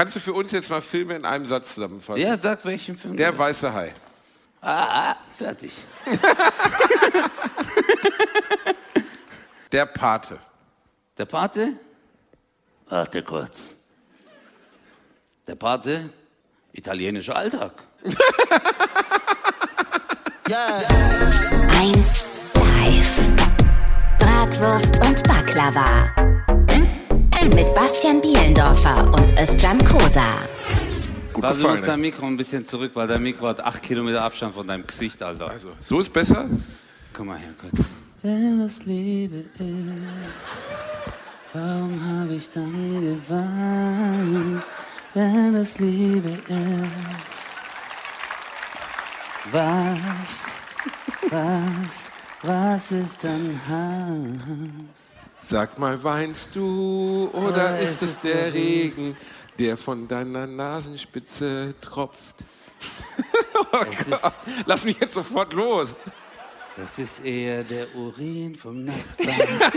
Kannst du für uns jetzt mal Filme in einem Satz zusammenfassen? Ja, sag welchen Film. Der weiße Hai. Ah, ah, fertig. Der Pate. Der Pate? Warte kurz. Der Pate? Italienischer Alltag. 1 live. Bratwurst und Baklava. Mit Bastian Bielendorfer und Özcan Kosa. Gut Also, du musst gefallen. dein Mikro ein bisschen zurück, weil dein Mikro hat acht Kilometer Abstand von deinem Gesicht, Alter. Also, so ist besser? Komm mal her, kurz. Wenn das Liebe ist, warum habe ich dann geweint? Wenn das Liebe ist, was, was, was ist dann Hass? Sag mal, weinst du oder Oder ist es der Regen, der von deiner Nasenspitze tropft? oh ist- lass mich jetzt sofort los. Das ist eher der Urin vom Nachbarn.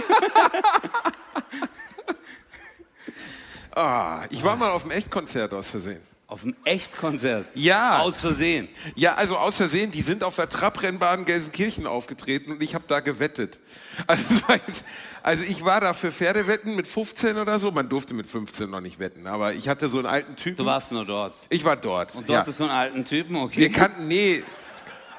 Ah, ich war mal auf einem Echtkonzert aus Versehen. Auf einem Echtkonzert. Ja. Aus Versehen. Ja, also aus Versehen, die sind auf der Trabrennbahn Gelsenkirchen aufgetreten und ich habe da gewettet. Also, also ich war da für Pferdewetten mit 15 oder so. Man durfte mit 15 noch nicht wetten, aber ich hatte so einen alten Typen. Du warst nur dort. Ich war dort. Und ja. dort ist so einen alten Typen, okay. Wir kannten, nee.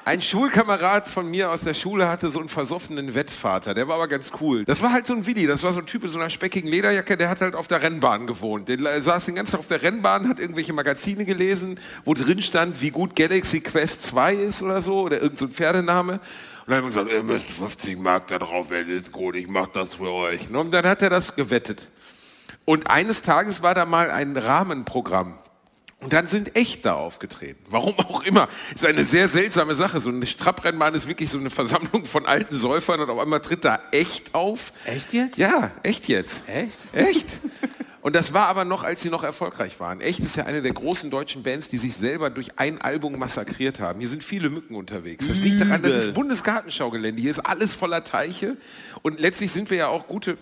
Ein Schulkamerad von mir aus der Schule hatte so einen versoffenen Wettvater, der war aber ganz cool. Das war halt so ein Willi, das war so ein Typ in so einer speckigen Lederjacke, der hat halt auf der Rennbahn gewohnt. Der saß den ganzen Tag auf der Rennbahn, hat irgendwelche Magazine gelesen, wo drin stand, wie gut Galaxy Quest 2 ist oder so, oder irgendein so Pferdename. Und dann haben wir gesagt, ihr müsst 50 Mark da drauf, wenn ist gut, ich mach das für euch. Und dann hat er das gewettet. Und eines Tages war da mal ein Rahmenprogramm. Und dann sind echt da aufgetreten. Warum auch immer. Ist eine sehr seltsame Sache. So eine Strabrennbahn ist wirklich so eine Versammlung von alten Säufern und auf einmal tritt da echt auf. Echt jetzt? Ja, echt jetzt. Echt? Echt? Und das war aber noch, als sie noch erfolgreich waren. Echt ist ja eine der großen deutschen Bands, die sich selber durch ein Album massakriert haben. Hier sind viele Mücken unterwegs. Das liegt daran, das ist Bundesgartenschaugelände. Hier ist alles voller Teiche. Und letztlich sind wir ja auch gute,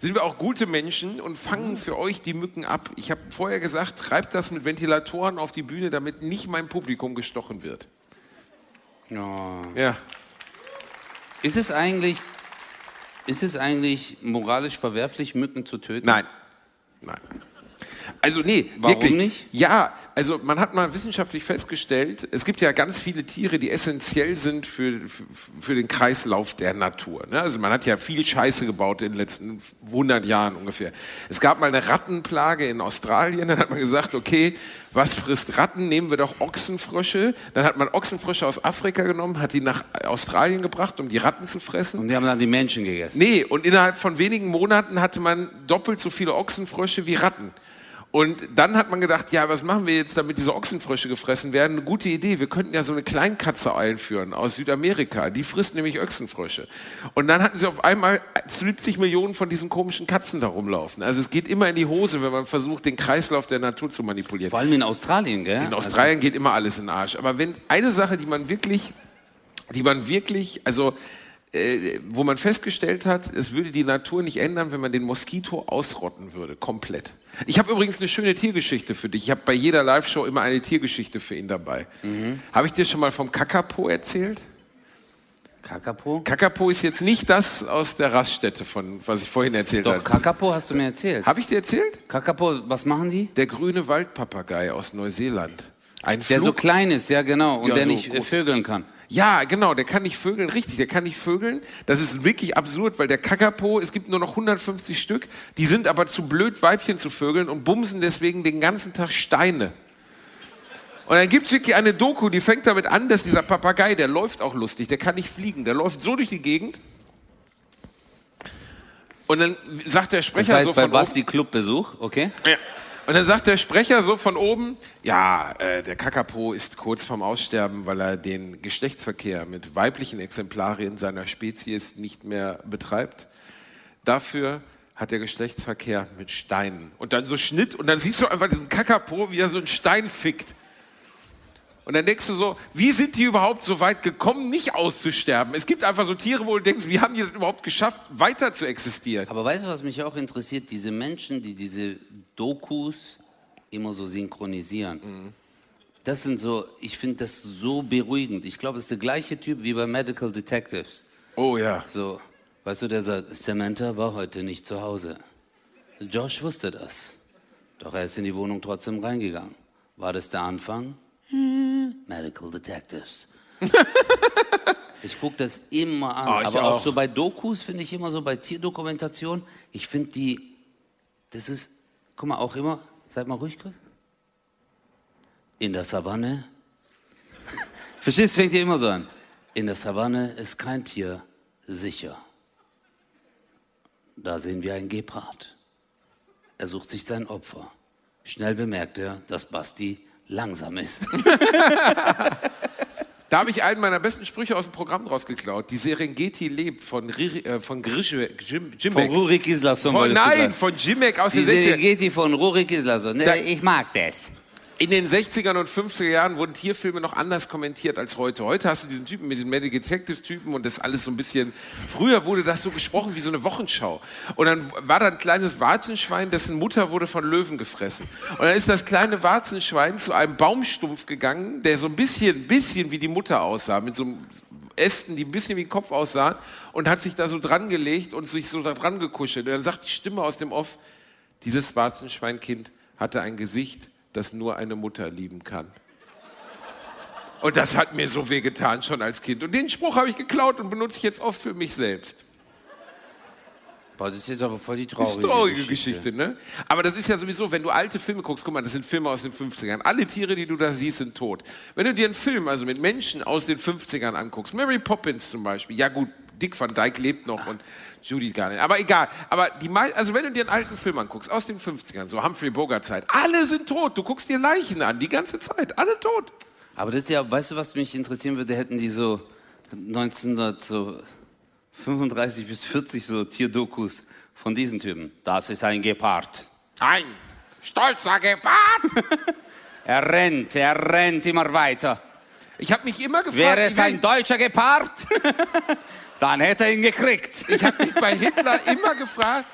sind wir auch gute Menschen und fangen für euch die Mücken ab. Ich habe vorher gesagt, treibt das mit Ventilatoren auf die Bühne, damit nicht mein Publikum gestochen wird. Oh. Ja. Ist es eigentlich, ist es eigentlich moralisch verwerflich, Mücken zu töten? Nein. Nein. Also nee, Warum wirklich. nicht? Ja, also man hat mal wissenschaftlich festgestellt, es gibt ja ganz viele Tiere, die essentiell sind für, für, für den Kreislauf der Natur. Ne? Also man hat ja viel Scheiße gebaut in den letzten 100 Jahren ungefähr. Es gab mal eine Rattenplage in Australien, dann hat man gesagt, okay, was frisst Ratten? Nehmen wir doch Ochsenfrösche. Dann hat man Ochsenfrösche aus Afrika genommen, hat die nach Australien gebracht, um die Ratten zu fressen. Und die haben dann die Menschen gegessen. Nee, und innerhalb von wenigen Monaten hatte man doppelt so viele Ochsenfrösche wie Ratten. Und dann hat man gedacht, ja, was machen wir jetzt, damit diese Ochsenfrösche gefressen werden? Eine gute Idee. Wir könnten ja so eine Kleinkatze einführen aus Südamerika. Die frisst nämlich Ochsenfrösche. Und dann hatten sie auf einmal 70 Millionen von diesen komischen Katzen da rumlaufen. Also es geht immer in die Hose, wenn man versucht, den Kreislauf der Natur zu manipulieren. Vor allem in Australien, gell? In Australien geht immer alles in den Arsch. Aber wenn eine Sache, die man wirklich, die man wirklich, also äh, wo man festgestellt hat, es würde die Natur nicht ändern, wenn man den Moskito ausrotten würde, komplett. Ich habe übrigens eine schöne Tiergeschichte für dich. Ich habe bei jeder Live-Show immer eine Tiergeschichte für ihn dabei. Habe ich dir schon mal vom Kakapo erzählt? Kakapo? Kakapo ist jetzt nicht das aus der Raststätte, von was ich vorhin erzählt Doch, habe. Kakapo hast du mir erzählt. Habe ich dir erzählt? Kakapo, was machen die? Der grüne Waldpapagei aus Neuseeland. Ein Der so Flug- klein ist, ja genau, und Ja, der so nicht äh, groß. vögeln kann. Ja, genau, der kann nicht vögeln, richtig, der kann nicht vögeln. Das ist wirklich absurd, weil der Kakapo, es gibt nur noch 150 Stück, die sind aber zu blöd, Weibchen zu vögeln und bumsen deswegen den ganzen Tag Steine. Und dann gibt's wirklich eine Doku, die fängt damit an, dass dieser Papagei, der läuft auch lustig, der kann nicht fliegen, der läuft so durch die Gegend. Und dann sagt der Das Sprecher heißt, so bei von Basti Clubbesuch, okay? ja. Und dann sagt der Sprecher so von oben, ja, äh, der Kakapo ist kurz vorm Aussterben, weil er den Geschlechtsverkehr mit weiblichen Exemplarien seiner Spezies nicht mehr betreibt. Dafür hat er Geschlechtsverkehr mit Steinen. Und dann so Schnitt und dann siehst du einfach diesen Kakapo, wie er so einen Stein fickt. Und dann denkst du so, wie sind die überhaupt so weit gekommen, nicht auszusterben? Es gibt einfach so Tiere, wo du denkst, wie haben die das überhaupt geschafft, weiter zu existieren? Aber weißt du, was mich auch interessiert? Diese Menschen, die diese Dokus immer so synchronisieren. Das sind so, ich finde das so beruhigend. Ich glaube, es ist der gleiche Typ wie bei Medical Detectives. Oh ja. So, weißt du, der sagt, Samantha war heute nicht zu Hause. Josh wusste das. Doch er ist in die Wohnung trotzdem reingegangen. War das der Anfang? Hm, Medical Detectives. ich gucke das immer an. Oh, aber auch. auch. so bei Dokus finde ich immer so, bei Tierdokumentation, ich finde die, das ist, guck mal, auch immer, seid mal ruhig kurz. In der Savanne. Verstehst fängt ja immer so an. In der Savanne ist kein Tier sicher. Da sehen wir einen Gepard. Er sucht sich sein Opfer. Schnell bemerkt er, dass Basti langsam ist. Da habe ich einen meiner besten Sprüche aus dem Programm draus geklaut. Die Serengeti lebt von, Riri, äh, von Grische, Jim, Von Jimek. Rurik Islason. Von, nein, von Jimek aus Die 60ern. Serengeti von Rurik Islason. Ich mag das. In den 60ern und 50er Jahren wurden Tierfilme noch anders kommentiert als heute. Heute hast du diesen Typen mit den Medical Detectives Typen und das alles so ein bisschen. Früher wurde das so gesprochen wie so eine Wochenschau. Und dann war da ein kleines Warzenschwein, dessen Mutter wurde von Löwen gefressen. Und dann ist das kleine Warzenschwein zu einem Baumstumpf gegangen, der so ein bisschen, bisschen wie die Mutter aussah, mit so einem Ästen, die ein bisschen wie ein Kopf aussahen und hat sich da so dran gelegt und sich so da dran gekuschelt. Und dann sagt die Stimme aus dem Off, dieses Warzenschweinkind hatte ein Gesicht, das nur eine Mutter lieben kann. Und das hat mir so wehgetan schon als Kind. Und den Spruch habe ich geklaut und benutze ich jetzt oft für mich selbst. Boah, das ist jetzt aber voll die traurige, traurige Geschichte. ne? Aber das ist ja sowieso, wenn du alte Filme guckst, guck mal, das sind Filme aus den 50ern. Alle Tiere, die du da siehst, sind tot. Wenn du dir einen Film, also mit Menschen aus den 50ern anguckst, Mary Poppins zum Beispiel, ja gut, Dick Van Dyke lebt noch und Judy gar nicht. Aber egal. Aber die also wenn du dir einen alten Film anguckst, aus den 50ern, so Humphrey Bogart Zeit, alle sind tot. Du guckst dir Leichen an, die ganze Zeit. Alle tot. Aber das ist ja, weißt du, was mich interessieren würde, hätten die so 1935 bis 40 so Tierdokus von diesen Typen. Das ist ein Gepard. Ein stolzer Gepard. Er rennt, er rennt immer weiter. Ich habe mich immer gefragt, Wäre es ein deutscher Gepard, dann hätte er ihn gekriegt. Ich habe mich bei Hitler immer gefragt,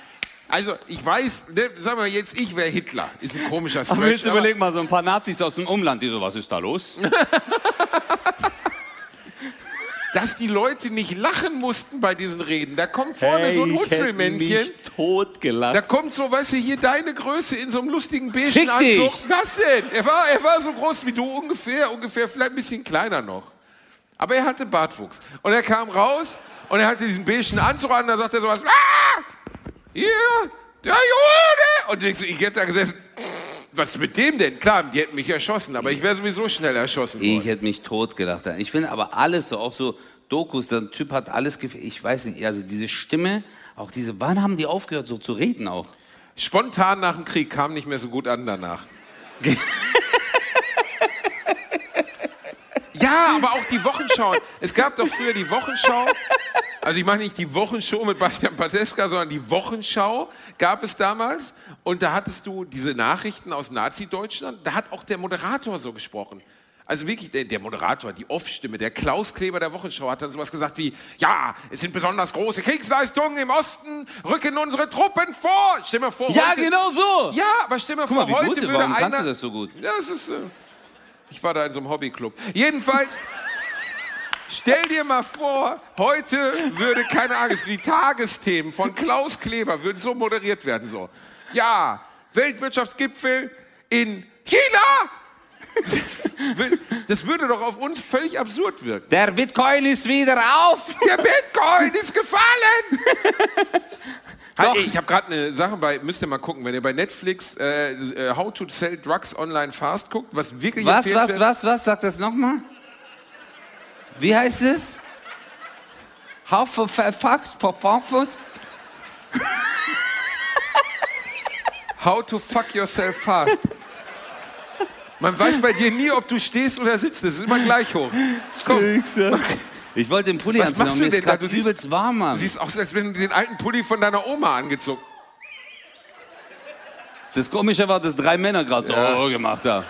also ich weiß, ne, sagen wir jetzt, ich wäre Hitler. Ist ein komischer Aber Stretch, jetzt aber überleg mal, so ein paar Nazis aus dem Umland, die so, was ist da los? dass die Leute nicht lachen mussten bei diesen Reden. Da kommt vorne so ein Hutzelmännchen. Da kommt so, weißt du, hier deine Größe in so einem lustigen beigen! Anzug. Was denn? Er war, er war so groß wie du ungefähr, ungefähr vielleicht ein bisschen kleiner noch. Aber er hatte Bartwuchs. Und er kam raus und er hatte diesen beigen Anzug an, da sagt er sowas, ah, hier, der Jude. Und ich, so, ich hätte da gesessen, was ist mit dem denn? Klar, die hätten mich erschossen, aber ich wäre sowieso schnell erschossen worden. Ich hätte mich tot gelacht. Ich finde aber alles so, auch so Dokus, der Typ hat alles Ich weiß nicht, also diese Stimme, auch diese, wann haben die aufgehört so zu reden auch? Spontan nach dem Krieg kam nicht mehr so gut an danach. ja, aber auch die Wochenschau. Es gab doch früher die Wochenschau. Also ich meine nicht die Wochenshow mit Bastian Pateska, sondern die Wochenschau gab es damals. Und da hattest du diese Nachrichten aus Nazi-Deutschland. Da hat auch der Moderator so gesprochen. Also wirklich, der, der Moderator, die Off-Stimme, der Klaus Kleber der Wochenschau hat dann sowas gesagt wie, ja, es sind besonders große Kriegsleistungen im Osten, rücken unsere Truppen vor. Stell mal vor, Ja, heute, genau so! ja, aber stell mir Guck mal, vor, wie heute gut, würde warum einer... kannst du das so gut? Ja, es ist... Äh, ich war da in so einem Hobbyclub. Jedenfalls, stell dir mal vor, heute würde, keine Ahnung, die Tagesthemen von Klaus Kleber würden so moderiert werden, so. Ja, Weltwirtschaftsgipfel in China! Das würde doch auf uns völlig absurd wirken. Der Bitcoin ist wieder auf! Der Bitcoin ist gefallen! Doch. Ich habe gerade eine Sache bei, müsst ihr mal gucken, wenn ihr bei Netflix äh, äh, How to Sell Drugs Online Fast guckt, was wirklich Was, was, empfehlenswert- was, was? Sag das nochmal. Wie heißt es? How for Fox, for Fox? How to fuck yourself fast. Man weiß bei dir nie, ob du stehst oder sitzt. Das ist immer gleich hoch. Komm, Ich wollte den Pulli Was anziehen, machst aber du mir denn ist da? gerade Du siehst- übelst warm, Mann. du siehst aus, als wenn du den alten Pulli von deiner Oma angezogen. Das Komische war, dass drei Männer gerade Ja. so oh, gemacht haben.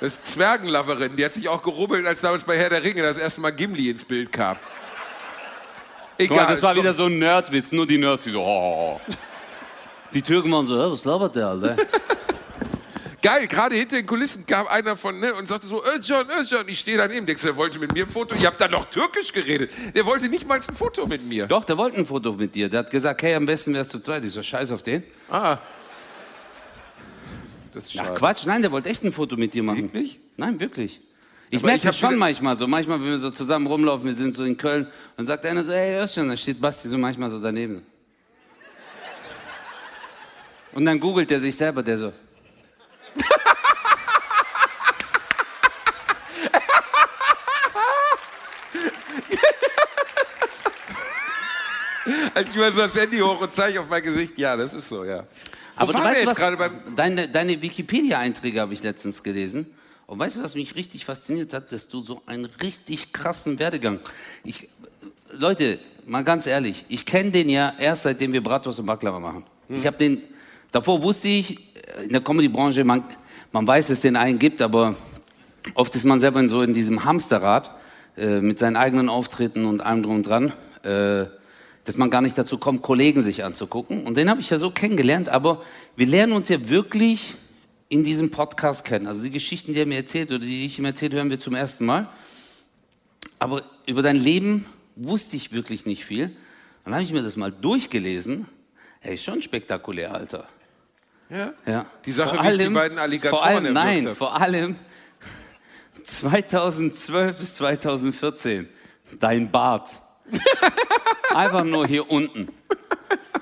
Das ist Zwergenloverin, die hat sich auch gerubbelt, als damals bei Herr der Ringe das erste Mal Gimli ins Bild kam. Guck Egal. mal, das war wieder so ein Nerdwitz, nur die Nerds, die so, oh. Die Türken waren so, "Hä, was labert der, Alter? Geil, gerade hinter den Kulissen kam einer von ne, und sagte so, Özcan, Özcan. Ich stehe daneben. Denkst du, der wollte mit mir ein Foto? Ich habe dann noch Türkisch geredet. Der wollte nicht mal ein Foto mit mir. Doch, der wollte ein Foto mit dir. Der hat gesagt, hey, am besten wärst du zweit. Ich so, scheiß auf den. Ah. Das ist Ach schade. Quatsch, nein, der wollte echt ein Foto mit dir machen. Wirklich? Nein, wirklich. Ich merke das schon manchmal so. Manchmal, wenn wir so zusammen rumlaufen, wir sind so in Köln, dann sagt einer so, hey, hörst schon, da steht Basti so manchmal so daneben. Und dann googelt er sich selber, der so, ich mal so das Handy hoch und zeige auf mein Gesicht, ja, das ist so, ja. Wo Aber du weißt was, deine, deine Wikipedia-Einträge habe ich letztens gelesen. Und weißt du, was mich richtig fasziniert hat? Dass du so einen richtig krassen Werdegang. Ich, Leute, mal ganz ehrlich, ich kenne den ja erst seitdem wir Bratwurst und Baklava machen. Ich habe den, davor wusste ich, in der Comedy-Branche, man, man weiß, dass es den einen gibt, aber oft ist man selber in so in diesem Hamsterrad äh, mit seinen eigenen Auftritten und allem drum und dran, äh, dass man gar nicht dazu kommt, Kollegen sich anzugucken. Und den habe ich ja so kennengelernt, aber wir lernen uns ja wirklich in diesem Podcast kennen. Also die Geschichten, die er mir erzählt oder die ich ihm erzählt, hören wir zum ersten Mal. Aber über dein Leben wusste ich wirklich nicht viel. Dann habe ich mir das mal durchgelesen. Hey, schon spektakulär, Alter. Ja? Ja. Die Sache, Vor wie ich die allem- beiden Alligatoren Vor allem, nein, hab. vor allem 2012 bis 2014. Dein Bart. Einfach nur hier unten.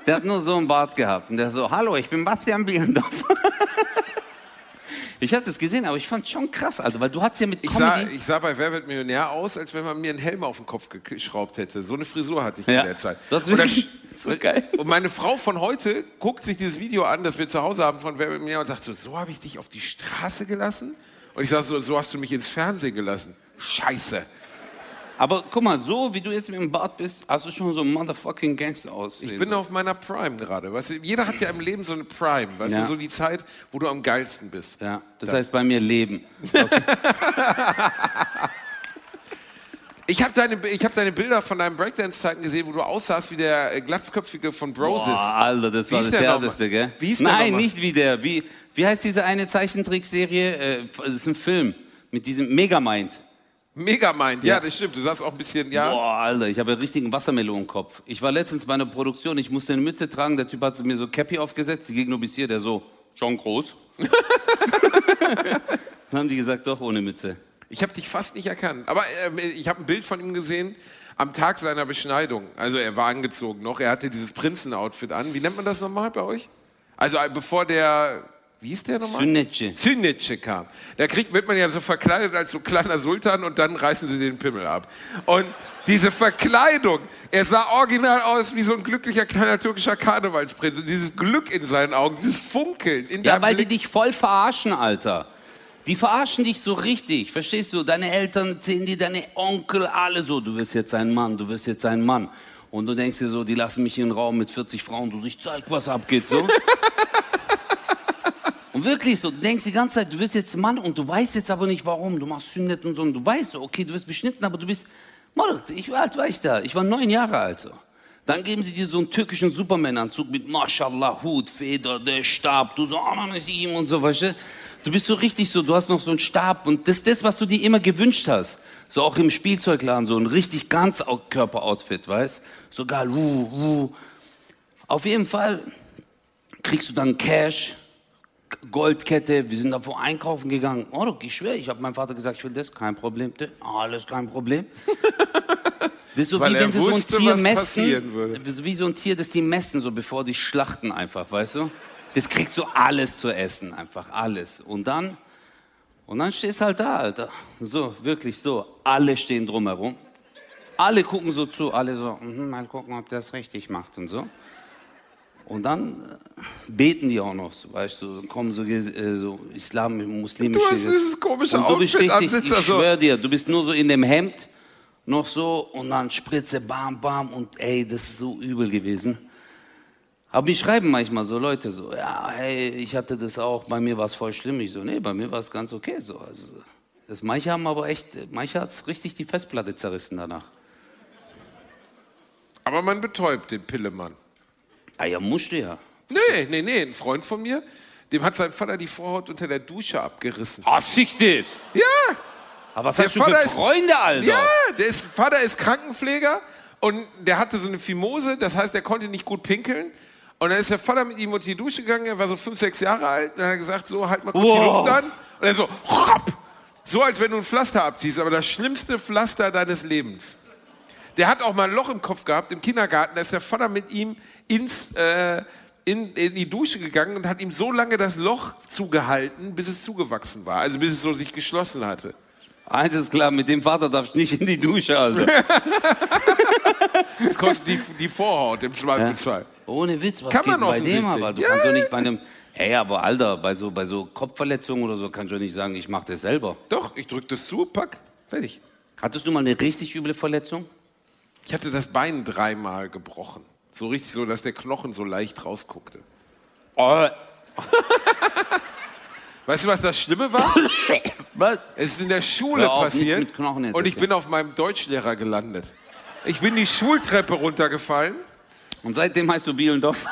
Der hat nur so einen Bart gehabt. Und der so, hallo, ich bin Bastian Bielendorf. Ich habe das gesehen, aber ich fand schon krass, Alter, weil du hast ja mit Ich sah, ich sah bei Wer wird Millionär aus, als wenn man mir einen Helm auf den Kopf geschraubt hätte. So eine Frisur hatte ich Ja. in der Zeit. Das ist Und wirklich so geil. Und meine Frau von heute guckt sich dieses Video an, das wir zu Hause haben von Wer wird Millionär und sagt so, so habe ich dich auf die Straße gelassen? Und ich sage so, so hast du mich ins Fernsehen gelassen. Scheiße. Aber guck mal, so wie du jetzt mit dem Bart bist, hast du schon so ein motherfucking Gangster aus. Ich bin auf meiner Prime gerade. Weißt du, jeder hat ja im Leben so eine Prime. Weißt Ja. du, so die Zeit, wo du am geilsten bist. Ja, das heißt bei mir Leben. Ich habe deine, ich hab deine Bilder von deinen Breakdance-Zeiten gesehen, wo du aussahst wie der äh, Glatzköpfige von Broses. Boah, Alter, das Wie war das der Härteste, gell? Wie ist der Nein, nochmal? nicht wie der. Wie, wie heißt diese eine Zeichentrickserie? Äh, das ist ein Film mit diesem Megamind. Megamind, ja, Ja. das stimmt. Du sagst auch ein bisschen, ja. Boah, Alter, ich habe ja richtigen Wassermelon im Kopf. Ich war letztens bei einer Produktion, ich musste eine Mütze tragen, der Typ hat mir so Cappy aufgesetzt, die ging nur bis hier, der so, schon groß. Dann haben die gesagt, doch ohne Mütze. Ich habe dich fast nicht erkannt. Aber ähm, ich habe ein Bild von ihm gesehen am Tag seiner Beschneidung. Also er war angezogen noch. Er hatte dieses Prinzen-Outfit an. Wie nennt man das nochmal bei euch? Also äh, bevor der, wie hieß der nochmal? Sünnetsche. Sünnetsche kam. Da kriegt, wird man ja so verkleidet als so kleiner Sultan und dann reißen sie den Pimmel ab. Und diese Verkleidung, er sah original aus wie so ein glücklicher kleiner türkischer Karnevalsprinz. Und dieses Glück in seinen Augen, dieses Funkeln in Ja, weil die Blick. dich voll verarschen, Alter. Die verarschen dich so richtig, verstehst du? Deine Eltern erzählen dir, deine Onkel, alle so, du wirst jetzt ein Mann, du wirst jetzt ein Mann. Und du denkst dir so, die lassen mich in einen Raum mit 40 Frauen, du so, ich zeig, was abgeht, so. und wirklich so, du denkst die ganze Zeit, du wirst jetzt Mann und du weißt jetzt aber nicht warum, du machst Sünnet und so. Und du weißt okay, du wirst beschnitten, aber du bist, Mann, ich, wie alt war ich da? Ich war neun Jahre alt, so. Dann geben sie dir so einen türkischen Superman-Anzug mit Mashallah, Hut, Feder, der Stab, du so, Ananasim und so, weißt du? Du bist so richtig so, du hast noch so einen Stab und das ist das, was du dir immer gewünscht hast. So auch im Spielzeugladen, so ein richtig ganz Körperoutfit, weißt? So geil, wuh, wuh. Auf jeden Fall kriegst du dann Cash, Goldkette, wir sind davor einkaufen gegangen. Oh, du, ich schwör, ich habe meinem Vater gesagt, ich will das, kein Problem. Der, Alles kein Problem. Das ist so Weil wie wenn sie so ein wusste, Tier messen. Das Wie so ein Tier, das die messen, so bevor die schlachten einfach, weißt du? Das kriegst du alles zu essen, einfach alles. Und dann, und dann stehst halt da, Alter. So, wirklich so. Alle stehen drumherum. Alle gucken so zu, alle so, mhm, mal gucken, ob der es richtig macht und so. Und dann äh, beten die auch noch, so, weißt du, kommen so, äh, so Islam, muslimische. Du hast dieses komische und du bist Outfit richtig, ich schwör dir, du bist nur so in dem Hemd, noch so und dann Spritze, bam, bam und ey, das ist so übel gewesen. Aber mich schreiben manchmal so Leute so, ja, hey, ich hatte das auch, bei mir war es voll schlimm. Ich so, nee, bei mir war es ganz okay so. Also, das, manche haben aber echt, manche hat es richtig die Festplatte zerrissen danach. Aber man betäubt den Pillemann. Ah ja, musste ja. Nee, nee, nee. Ein Freund von mir, dem hat sein Vater die Vorhaut unter der Dusche abgerissen. Ich dich. Ja, Aber was Der hast du für Vater ist- Freunde, Alter? ja, der ist, Vater ist Krankenpfleger und der hatte so eine Fimose, das heißt, er konnte nicht gut pinkeln. Und dann ist der Vater mit ihm unter die Dusche gegangen, er war so fünf, sechs Jahre alt, dann hat er gesagt, so, halt mal kurz die Wow. Luft an. Und er so, hopp, so als wenn du ein Pflaster abziehst, aber das schlimmste Pflaster deines Lebens. Der hat auch mal ein Loch im Kopf gehabt im Kindergarten, da ist der Vater mit ihm ins, äh, in, in die Dusche gegangen und hat ihm so lange das Loch zugehalten, bis es zugewachsen war, also bis es so sich geschlossen hatte. Eins ist klar, mit dem Vater darfst du nicht in die Dusche, Alter. Das kostet die, die Vorhaut im Zweifelsfall. Ohne Witz, was Kann geht man bei dem aber? Du Ja, kannst doch ja. nicht bei einem... Hey, aber Alter, bei so, bei so Kopfverletzungen oder so kannst du nicht sagen, ich mach das selber. Doch, ich drück das zu, pack, fertig. Hattest du mal eine richtig üble Verletzung? Ich hatte das Bein dreimal gebrochen. So richtig so, dass der Knochen so leicht rausguckte. Oh, Weißt du, was das Schlimme war? was? Es ist in der Schule auf, passiert jetzt und ich bin auf meinem Deutschlehrer gelandet. Ich bin die Schultreppe runtergefallen Und seitdem heißt du Bielendorf.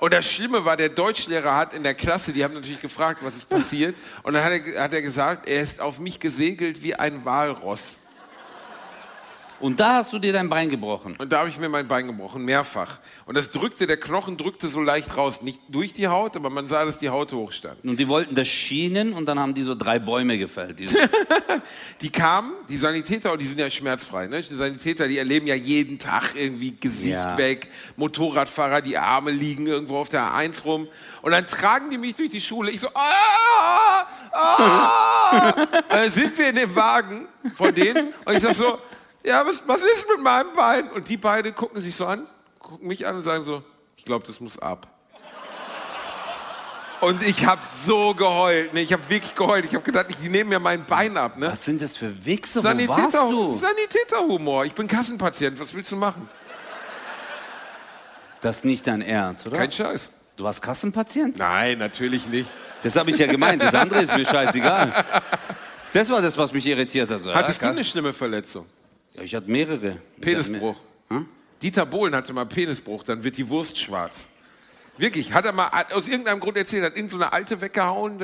und das Schlimme war, der Deutschlehrer hat in der Klasse, die haben natürlich gefragt, was ist passiert und dann hat er, hat er gesagt, er ist auf mich gesegelt wie ein Walross. Und da hast du dir dein Bein gebrochen. Und da habe ich mir mein Bein gebrochen, mehrfach. Und das drückte, der Knochen drückte so leicht raus. Nicht durch die Haut, aber man sah, dass die Haut hochstand. Und die wollten das schienen und dann haben die so drei Bäume gefällt. Die so, Die kamen, die Sanitäter, und die sind ja schmerzfrei. Ne? Die Sanitäter, die erleben ja jeden Tag irgendwie Gesicht Ja. weg, Motorradfahrer, die Arme liegen irgendwo auf der A1 rum. Und dann tragen die mich durch die Schule. Ich so, ah, ah. Und dann sind wir in dem Wagen von denen und ich sag so, ja, was, was ist mit meinem Bein? Und die beiden gucken sich so an, gucken mich an und sagen so, ich glaube, das muss ab. Und ich habe so geheult. Ne, ich habe wirklich geheult. Ich habe gedacht, die nehmen mir mein Bein ab. Ne? was sind das für Wichser? Wo warst Sanitäter, du? Sanitäterhumor. Ich bin Kassenpatient. Was willst du machen? Das ist nicht dein Ernst, oder? Kein Scheiß. Du warst Kassenpatient? Nein, natürlich nicht. Das habe ich ja gemeint. Das andere ist mir scheißegal. Das war das, was mich irritiert hat. Hattest du ja, eine schlimme Verletzung? Ja, ich hatte mehrere. Ich hatte Penisbruch. mehr- Hm? Dieter Bohlen hatte mal Penisbruch, dann wird die Wurst schwarz. Wirklich, hat er mal aus irgendeinem Grund erzählt, hat irgend so eine Alte weggehauen,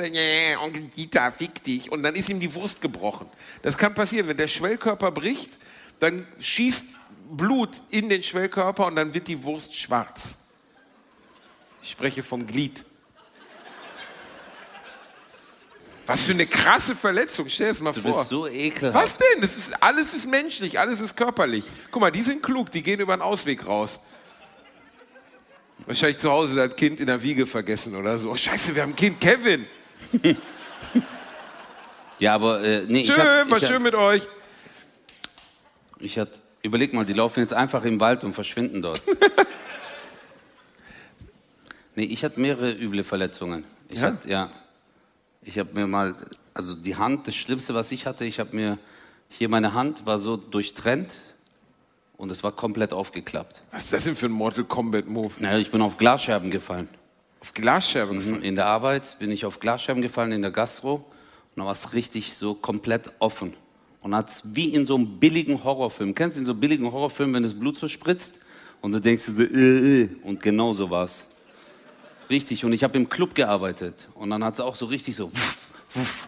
Onkel Dieter, fick dich, und dann ist ihm die Wurst gebrochen. Das kann passieren, wenn der Schwellkörper bricht, dann schießt Blut in den Schwellkörper und dann wird die Wurst schwarz. Ich spreche vom Glied. Was für eine krasse Verletzung, stell dir das mal Du vor. bist so ekelhaft. Was denn? Das ist, alles ist menschlich, alles ist körperlich. Guck mal, die sind klug, die gehen über einen Ausweg raus. Wahrscheinlich zu Hause das Kind in der Wiege vergessen oder so. Oh, scheiße, wir haben ein Kind, Kevin. Ja, aber äh, nee, ich Schön, hatte, war ich, schön hatte, mit euch. ich hatte, überleg mal, die laufen jetzt einfach im Wald und verschwinden dort. nee, ich hatte mehrere üble Verletzungen. Ich Ja? hatte, ja, ich habe mir mal, also die Hand, das Schlimmste, was ich hatte, ich habe mir, hier meine Hand war so durchtrennt und es war komplett aufgeklappt. Was ist das denn für ein Mortal Kombat Move? Naja, ich bin auf Glasscherben gefallen. Auf Glasscherben. Mhm, In der Arbeit bin ich auf Glasscherben gefallen in der Gastro und da war es richtig so komplett offen. Und hat's wie in so einem billigen Horrorfilm. Kennst du in so billigen Horrorfilm, wenn das Blut so spritzt und du denkst, äh, äh, und genau so war's. Richtig. Und ich habe im Club gearbeitet und dann hat es auch so richtig so wuff, wuff.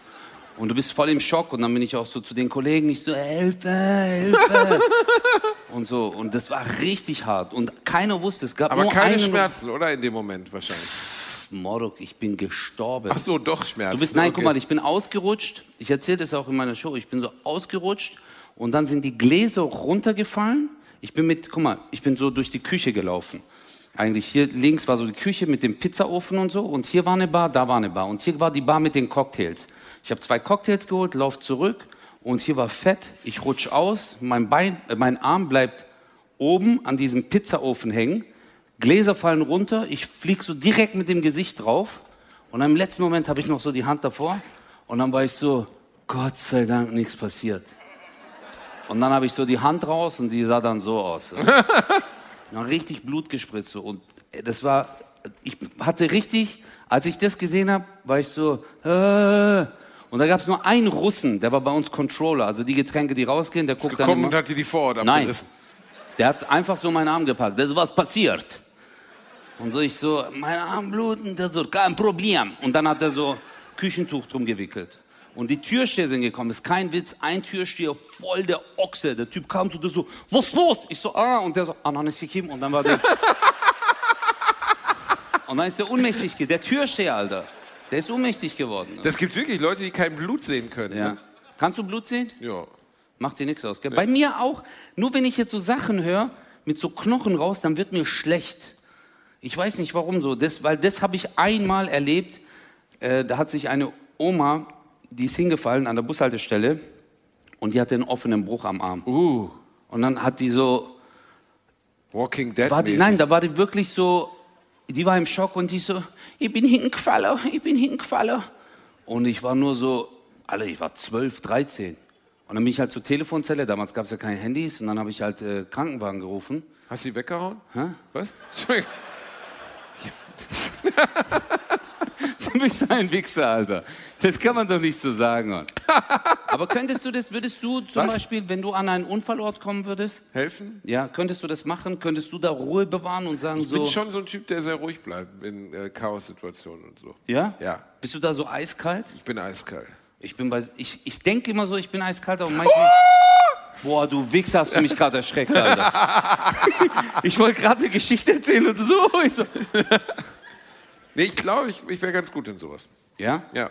und du bist voll im Schock und dann bin ich auch so zu den Kollegen, ich so Hilfe, Hilfe und so und das war richtig hart und keiner wusste, es gab Aber nur keine einen Schmerzen, oder? In dem Moment wahrscheinlich. Morok, ich bin gestorben. Ach so, doch Schmerzen. Du bist, nein, okay. guck mal, ich bin ausgerutscht. Ich erzähle das auch in meiner Show. Ich bin so ausgerutscht und dann sind die Gläser runtergefallen. Ich bin mit, guck mal, ich bin so durch die Küche gelaufen. Eigentlich hier links war so die Küche mit dem Pizzaofen und so und hier war eine Bar, da war eine Bar und hier war die Bar mit den Cocktails. Ich habe zwei Cocktails geholt, lauf zurück und hier war Fett. Ich rutsch aus, mein Bein, äh, mein Arm bleibt oben an diesem Pizzaofen hängen. Gläser fallen runter, ich flieg so direkt mit dem Gesicht drauf und im letzten Moment habe ich noch so die Hand davor und dann war ich so, Gott sei Dank nichts passiert. Und dann habe ich so die Hand raus und die sah dann so aus. Richtig Blut gespritzt. So. Und äh, das war, ich hatte richtig, als ich das gesehen habe, war ich so, äh. und da gab es nur einen Russen, der war bei uns Controller, also die Getränke, die rausgehen, der guckt dann immer, und hat die Vorhaut Nein. abgerissen. der hat einfach so meinen Arm gepackt. Das ist was passiert. Und so ich so, mein Arm bluten, der so, kein Problem. Und dann hat er so Küchentuch drum gewickelt. Und die Türsteher sind gekommen, ist kein Witz, ein Türsteher, voll der Ochse. Der Typ kam zu der so, was ist los? Ich so, ah, und der so, Ananesikim. Und dann war der. und dann ist der ohnmächtig, der Türsteher, Alter. Der ist ohnmächtig geworden. Das gibt wirklich Leute, die kein Blut sehen können. ja. Ne? Kannst du Blut sehen? ja. Macht dir nichts aus, gell? Bei mir auch. Nur wenn ich jetzt so Sachen höre, mit so Knochen raus, dann wird mir schlecht. Ich weiß nicht warum so. Das, weil das habe ich einmal erlebt. Äh, da hat sich eine Oma, die ist hingefallen an der Bushaltestelle und die hatte einen offenen Bruch am Arm. Uh, Und dann hat die so, Walking Dead. war die, nein, da war die wirklich so, die war im Schock und die so, ich bin hingefallen, ich bin hingefallen. Und ich war nur so, Alter, ich war 12, 13. Und dann bin ich halt zur Telefonzelle, damals gab es ja keine Handys, und dann habe ich halt äh, Krankenwagen gerufen. Hast du die weggehauen? Hä? Was? Entschuldigung. Du bist ein Wichser, Alter. Das kann man doch nicht so sagen. Aber könntest du das, würdest du zum Was? Beispiel, wenn du an einen Unfallort kommen würdest, Helfen? ja, könntest du das machen? Könntest du da Ruhe bewahren und sagen Ich so, bin schon so ein Typ, der sehr ruhig bleibt in äh, Chaos-Situationen und so. ja? Ja. Bist du da so eiskalt? Ich bin eiskalt. Ich bin bei, ich, ich denke immer so, ich bin eiskalt, aber manchmal. Boah, du Wichser, hast du mich gerade erschreckt, Alter. ich wollte gerade eine Geschichte erzählen und so. Ich so. Nee, ich glaube, ich, ich wäre ganz gut in sowas. Ja? Ja.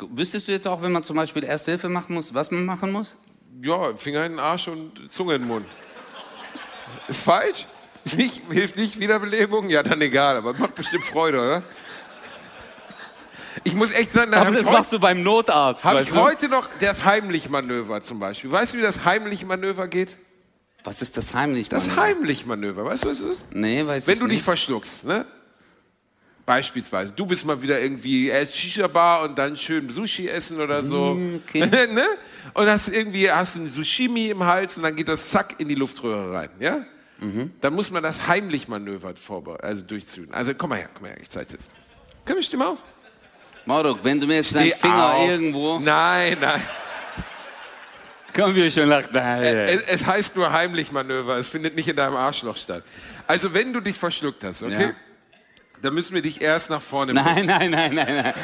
Wüsstest du jetzt auch, wenn man zum Beispiel Erste Hilfe machen muss, was man machen muss? Ja, Finger in den Arsch und Zunge in den Mund. Ist falsch? Nicht, hilft nicht Wiederbelebung? Ja, dann egal, aber macht bestimmt Freude, oder? Ich muss echt sagen, da Aber das machst du beim Notarzt. Habe ich du? heute noch das Heimlich-Manöver zum Beispiel. Weißt du, wie das Heimlich-Manöver geht? Was ist das heimlich? Das? Heimlich-Manöver, weißt du, was es ist? Nee, weiß Wenn ich du dich nicht. verschluckst, ne? Beispielsweise, du bist mal wieder irgendwie erst Shisha-Bar und dann schön Sushi essen oder so. Okay. ne? Und hast irgendwie hast ein Sushimi im Hals und dann geht das zack in die Luftröhre rein, ja? Mhm. Dann muss man das Heimlich-Manöver vorbe- also durchziehen. Also komm mal her, komm mal her, ich zeig's jetzt. Komm, ich stimme auf. Marok, wenn du mir jetzt deinen Finger auf. irgendwo. Nein, nein. Komm wir schon nach Es, es heißt nur Heimlich-Manöver, es findet nicht in deinem Arschloch statt. Also wenn du dich verschluckt hast, okay? Ja. Dann müssen wir dich erst nach vorne Nein, nein, nein, nein, nein.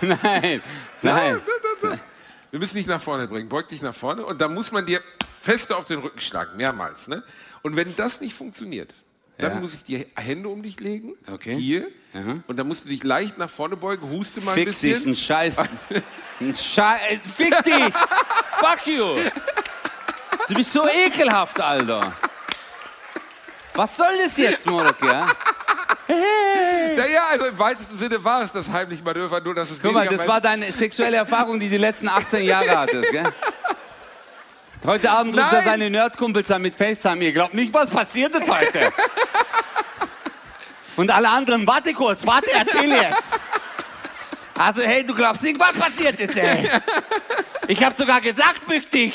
nein, nein, nein, nein. Wir müssen dich nach vorne bringen. Beug dich nach vorne und dann muss man dir feste auf den Rücken schlagen, mehrmals. Ne? Und wenn das nicht funktioniert, dann Ja. muss ich die Hände um dich legen, Okay. hier, Aha. und dann musst du dich leicht nach vorne beugen, huste mal ein Fick bisschen. dich, ein Scheiß. Ein Scheiß. Fick dich! Fuck you! Du bist so ekelhaft, Alter. Was soll das jetzt, Morok, ja? Naja, also im weitesten Sinne war es das heimliche Manöver, nur dass es Guck mal, das war deine sexuelle Erfahrung, die du die letzten 18 Jahre hattest, gell? Heute Abend ruft er seine Nerdkumpels an mit FaceTime. Ihr glaubt nicht, was passiert ist heute. Und alle anderen, warte kurz, warte, erzähl jetzt. Also, hey, du glaubst nicht, was passiert ist, ey. Ich hab sogar gesagt, bück dich.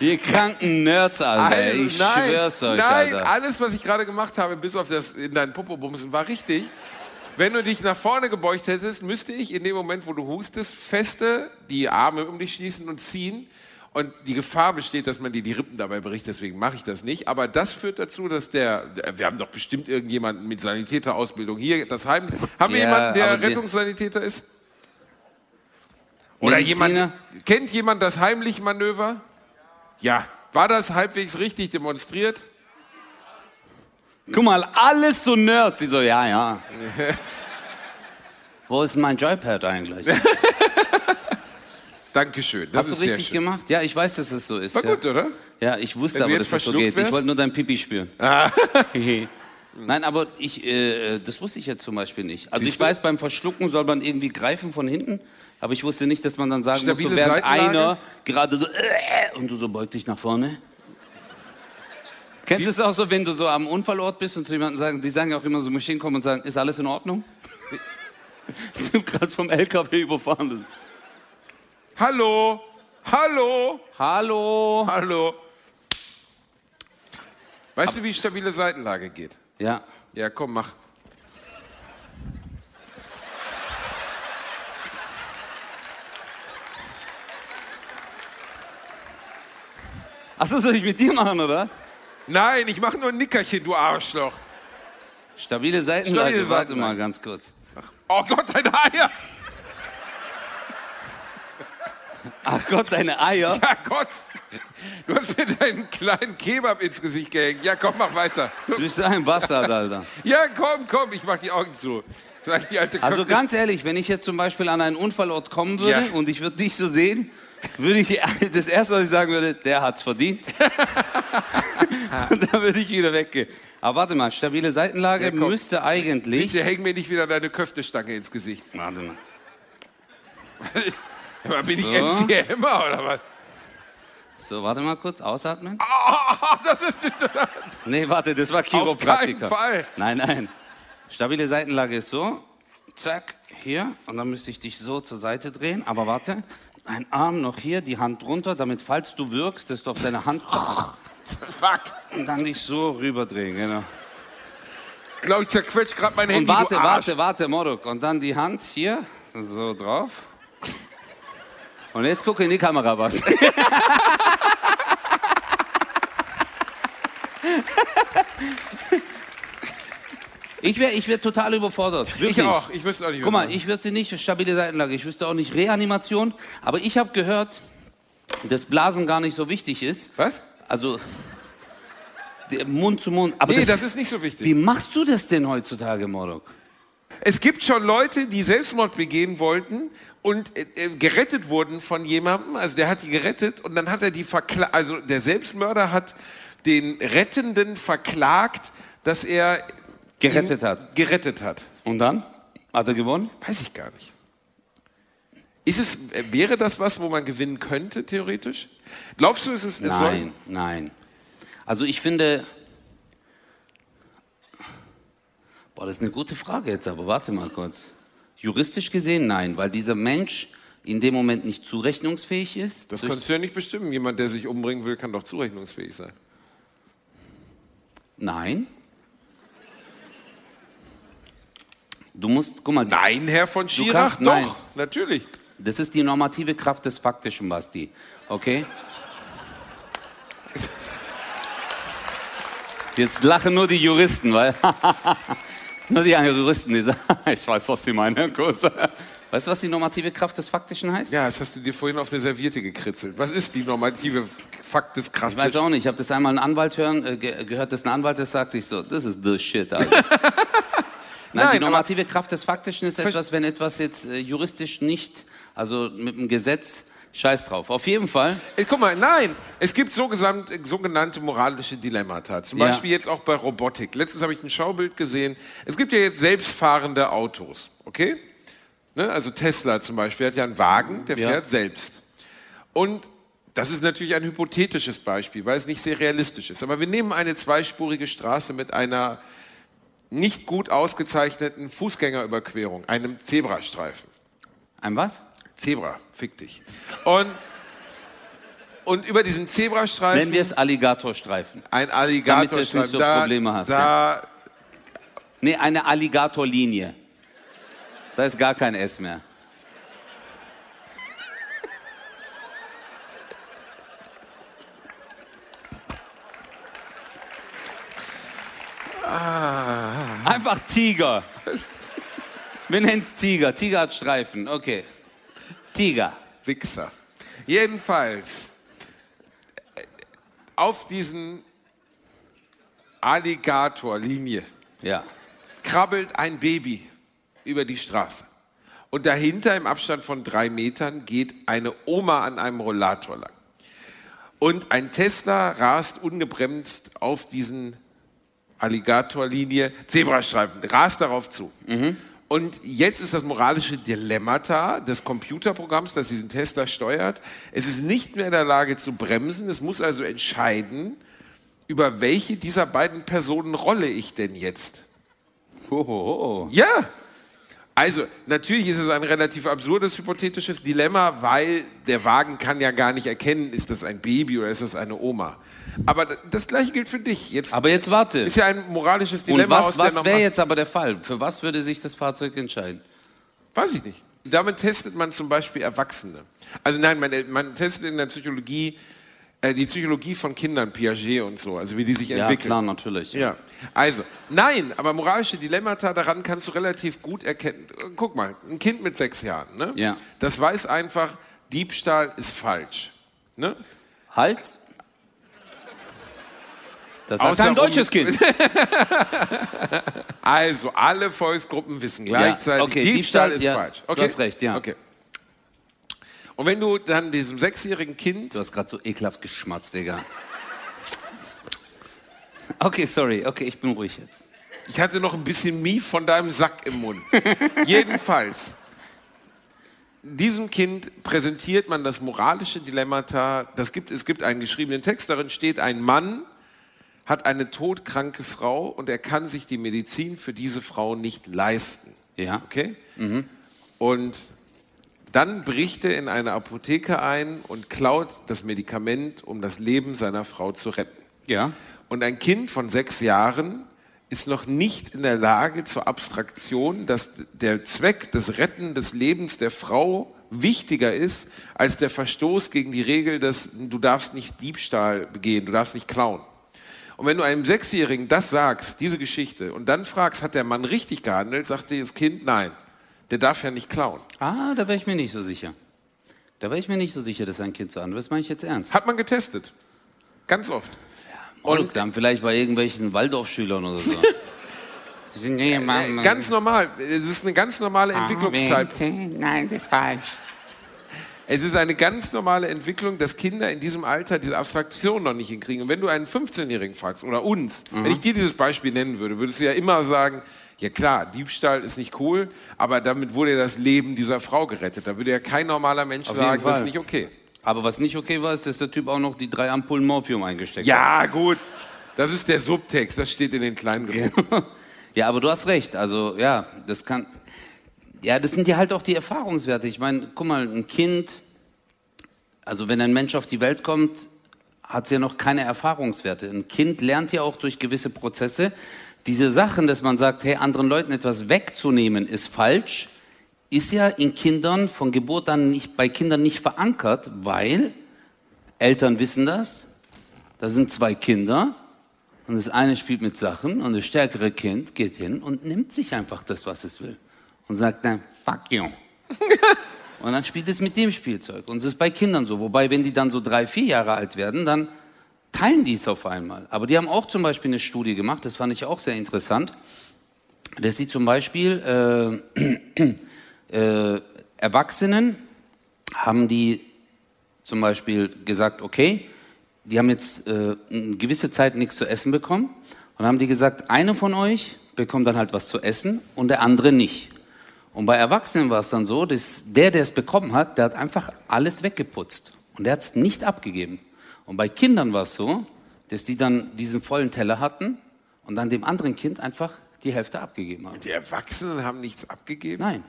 Ihr kranken Nerds, Alter. Also, ich nein, schwör's euch, nein, Alter. alles, was ich gerade gemacht habe, bis auf das in deinen Popobumsen, war richtig. Wenn du dich nach vorne gebeugt hättest, müsste ich in dem Moment, wo du hustest, feste die Arme um dich schließen und ziehen. Und die Gefahr besteht, dass man dir die Rippen dabei bricht, deswegen mache ich das nicht. Aber das führt dazu, dass der, wir haben doch bestimmt irgendjemanden mit Sanitäterausbildung hier, das Heim. Haben wir Ja, jemanden, der Rettungssanitäter ist? Oder Mediziner? jemand, kennt jemand das Heimlich-Manöver? Ja. War das halbwegs richtig demonstriert? Guck mal, alles so Nerds. Die so, ja, ja. Wo ist mein Joypad eigentlich? Dankeschön. Das Hast du richtig gemacht? Ja, ich weiß, dass es so ist. War ja. gut, oder? Ja, ich wusste Wenn aber, dass das so geht. Ich wärst? wollte nur dein Pipi spüren. Ah. Nein, aber ich, äh, das wusste ich jetzt zum Beispiel nicht. Also Siehst ich du? weiß, beim Verschlucken soll man irgendwie greifen von hinten, aber ich wusste nicht, dass man dann sagen muss, Stabile so während einer gerade so äh, und du so beug dich nach vorne. Kennst du es auch so, wenn du so am Unfallort bist und zu jemandem sagen, die sagen ja auch immer so, muss hinkommen und sagen, ist alles in Ordnung? Ich bin gerade vom LKW überfahren. Hallo? Hallo? Hallo? Hallo? Weißt du, wie stabile Seitenlage geht? Ja. Ja, komm, mach. Achso, soll ich mit dir machen, oder? Nein, ich mache nur ein Nickerchen, du Arschloch. Stabile Seitenlage, Stabile warte mal ganz kurz. Oh Gott, deine Eier. Ach Gott, deine Eier. Ja Gott. Du hast mir deinen kleinen Kebab ins Gesicht gehängt. Ja, komm, mach weiter. Du bist ein Bastard, Alter. Ja, komm, komm, ich mach die Augen zu. Also ganz ehrlich, wenn ich jetzt zum Beispiel an einen Unfallort kommen würde Ja. und ich würde dich so sehen, würde ich das erste, was ich sagen würde, der hat's verdient. und dann würde ich wieder weggehen. Aber warte mal, stabile Seitenlage Ja, müsste eigentlich. Bitte häng mir nicht wieder deine Köftestange ins Gesicht. Warte mal. Aber bin ich So. MC Hammer oder was? So, warte mal kurz, ausatmen. Oh, das ist nicht Nee, warte, das war Auf keinen Chiropraktiker. Fall. Nein, nein. Stabile Seitenlage ist so. Zack, hier. Und dann müsste ich dich so zur Seite drehen. Aber warte, ein Arm noch hier, die Hand drunter, damit, falls du wirkst, dass du auf deine Hand kommst. Fuck. Und dann dich so rüberdrehen, genau. Ich glaube, ich zerquetsch gerade mein Und Handy, warte, warte, warte, Moruk. Und dann die Hand hier, so drauf. Und jetzt gucke in die Kamera, was. Ich wäre ich wär total überfordert. Wirklich. Ich auch. Ich wüsste auch nicht, Guck mal, ich wüsste nicht stabile Seitenlage, ich wüsste auch nicht Reanimation, aber ich habe gehört, dass Blasen gar nicht so wichtig ist. Was? Also Mund zu Mund. Aber Nee, das, das ist nicht so wichtig. wie machst du das denn heutzutage, Morok? Es gibt schon Leute, die Selbstmord begehen wollten und äh, äh, gerettet wurden von jemandem. Also der hat die gerettet und dann hat er die verklagt. Also der Selbstmörder hat den Rettenden verklagt, dass er Gerettet hat. Gerettet hat. Und dann? Hat er gewonnen? Weiß ich gar nicht. Ist es, wäre das was, wo man gewinnen könnte, theoretisch? Glaubst du, ist es, es soll? Nein, nein. Also ich finde, boah, das ist eine gute Frage jetzt, aber warte mal kurz. Juristisch gesehen nein, weil dieser Mensch in dem Moment nicht zurechnungsfähig ist. Das kannst du ja nicht bestimmen. Jemand, der sich umbringen will, kann doch zurechnungsfähig sein. Nein. Du musst, guck mal, Nein, Herr von Schirach, kannst- doch, nein. natürlich. das ist die normative Kraft des Faktischen, Basti. Okay? Jetzt lachen nur die Juristen, weil nur die Juristen, die sagen, ich weiß, was sie meinen, Herr Kurs. Weißt du, was die normative Kraft des Faktischen heißt? Ja, das hast du dir vorhin auf eine Serviette gekritzelt. Was ist die normative Fakt des Kraftes? Ich weiß auch nicht, ich habe das einmal einen Anwalt hören, äh, ge gehört, dass ein Anwalt das sagt, ich so, das ist the shit, Alter. Nein, Nein, die normative Kraft des Faktischen ist etwas, wenn etwas jetzt äh, juristisch nicht, also mit dem Gesetz, scheiß drauf. Auf jeden Fall, Ey, guck mal, nein, es gibt sogenannte moralische Dilemmata. Zum Ja. Beispiel jetzt auch bei Robotik. Letztens habe ich ein Schaubild gesehen. Es gibt ja jetzt selbstfahrende Autos, okay? Ne? Also Tesla zum Beispiel hat ja einen Wagen, der Ja. fährt selbst. Und das ist natürlich ein hypothetisches Beispiel, weil es nicht sehr realistisch ist. Aber wir nehmen eine zweispurige Straße mit einer nicht gut ausgezeichneten Fußgängerüberquerung, einem Zebrastreifen. ein was? Zebra, fick dich. Und, und über diesen Zebrastreifen Nennen wir es Alligatorstreifen. ein Damit du jetzt Alligatorstreifen. nicht so da, Probleme hast, Da, Nee, eine Alligatorlinie. Da ist gar kein S mehr. Einfach Tiger. Wir nennen es Tiger. Tiger hat Streifen. Okay. Tiger. Wichser. Jedenfalls, auf diesen Alligatorlinie Ja. krabbelt ein Baby über die Straße. Und dahinter im Abstand von drei Metern geht eine Oma an einem Rollator lang. Und ein Tesla rast ungebremst auf diesen Alligatorlinie, Zebrastreifen, rast darauf zu. Und jetzt ist das moralische Dilemmata des Computerprogramms, das diesen Tesla steuert. Es ist nicht mehr in der Lage zu bremsen. Es muss also entscheiden, über welche dieser beiden Personen rolle ich denn jetzt. Hohoho. Ja. Also, natürlich ist es ein relativ absurdes hypothetisches Dilemma, weil der Wagen kann ja gar nicht erkennen, ist das ein Baby oder ist das eine Oma. Aber das gleiche gilt für dich. Jetzt Aber jetzt warte. ist ja ein moralisches Und Dilemma was, aus der was wäre jetzt aber der Fall? Für was würde sich das Fahrzeug entscheiden? Weiß ich nicht. Damit testet man zum Beispiel Erwachsene. Also nein, man, man testet in der Psychologie Äh, die Psychologie von Kindern, Piaget und so, also wie die sich Ja, entwickeln. klar, natürlich. Ja, also, nein, aber moralische Dilemmata, daran kannst du relativ gut erkennen. Guck mal, ein Kind mit sechs Jahren, ne? Ja. Das weiß einfach, Diebstahl ist falsch. Ne? Halt. Das Außer ein deutsches Kind. Also, alle Volksgruppen wissen gleichzeitig, okay, Diebstahl, Diebstahl, ist ja, falsch. du Okay? hast recht, ja. Okay. Und wenn du dann diesem sechsjährigen Kind Du hast gerade so ekelhaft geschmatzt, Digga. Okay, sorry. Okay, ich bin ruhig jetzt. Ich hatte noch ein bisschen Mief von deinem Sack im Mund. Jedenfalls, diesem Kind präsentiert man das moralische Dilemmata. Das gibt, es gibt einen geschriebenen Text, darin steht, ein Mann hat eine todkranke Frau und er kann sich die Medizin für diese Frau nicht leisten. Ja. Okay? Und dann bricht er in eine Apotheke ein und klaut das Medikament, um das Leben seiner Frau zu retten. Ja. Und ein Kind von sechs Jahren ist noch nicht in der Lage zur Abstraktion, dass der Zweck des Retten des Lebens der Frau wichtiger ist als der Verstoß gegen die Regel, dass du darfst nicht Diebstahl begehen, du darfst nicht klauen. Und wenn du einem Sechsjährigen das sagst, diese Geschichte, und dann fragst, hat der Mann richtig gehandelt, sagt dir das Kind, nein, der darf ja nicht klauen. Ah, da wäre ich mir nicht so sicher. Da wäre ich mir nicht so sicher, dass ein Kind so handelt. Das meine ich jetzt ernst. Hat man getestet. Ganz oft. Und dann vielleicht bei irgendwelchen Waldorfschülern oder so. Nee, Mama. Ganz normal. Es ist eine ganz normale Entwicklungszeit. Nein, das ist falsch. Es ist eine ganz normale Entwicklung, dass Kinder in diesem Alter diese Abstraktion noch nicht hinkriegen. Und wenn du einen 15-Jährigen fragst oder uns, wenn ich dir dieses Beispiel nennen würde, würdest du ja immer sagen, ja klar, Diebstahl ist nicht cool, aber damit wurde ja das Leben dieser Frau gerettet. Da würde ja kein normaler Mensch Auf jeden sagen, das ist nicht okay. Aber was nicht okay war, ist, dass der Typ auch noch die drei Ampullen Morphium eingesteckt hat. Ja, gut. Das ist der Subtext, das steht in den kleinen Gruppen. Ja, aber du hast recht. Also ja, das kann. Ja, das sind ja halt auch die Erfahrungswerte. Ich meine, guck mal, ein Kind, also wenn ein Mensch auf die Welt kommt, hat es ja noch keine Erfahrungswerte. Ein Kind lernt ja auch durch gewisse Prozesse. Diese Sachen, dass man sagt, hey, anderen Leuten etwas wegzunehmen, ist falsch, ist ja in Kindern von Geburt an nicht, bei Kindern nicht verankert, weil Eltern wissen das. Da sind zwei Kinder und das eine spielt mit Sachen und das stärkere Kind geht hin und nimmt sich einfach das, was es will. Und sagt dann, fuck you. und dann spielt es mit dem Spielzeug. Und es ist bei Kindern so. Wobei, wenn die dann so drei, vier Jahre alt werden, dann teilen die es auf einmal. Aber die haben auch zum Beispiel eine Studie gemacht, das fand ich auch sehr interessant, dass sie zum Beispiel äh, äh, Erwachsenen haben die zum Beispiel gesagt, okay, die haben jetzt äh, eine gewisse Zeit nichts zu essen bekommen und haben die gesagt, einer von euch bekommt dann halt was zu essen und der andere nicht. Und bei Erwachsenen war es dann so, dass der, der es bekommen hat, der hat einfach alles weggeputzt und der hat es nicht abgegeben. Und bei Kindern war es so, dass die dann diesen vollen Teller hatten und dann dem anderen Kind einfach die Hälfte abgegeben haben. Die Erwachsenen haben nichts abgegeben? Nein.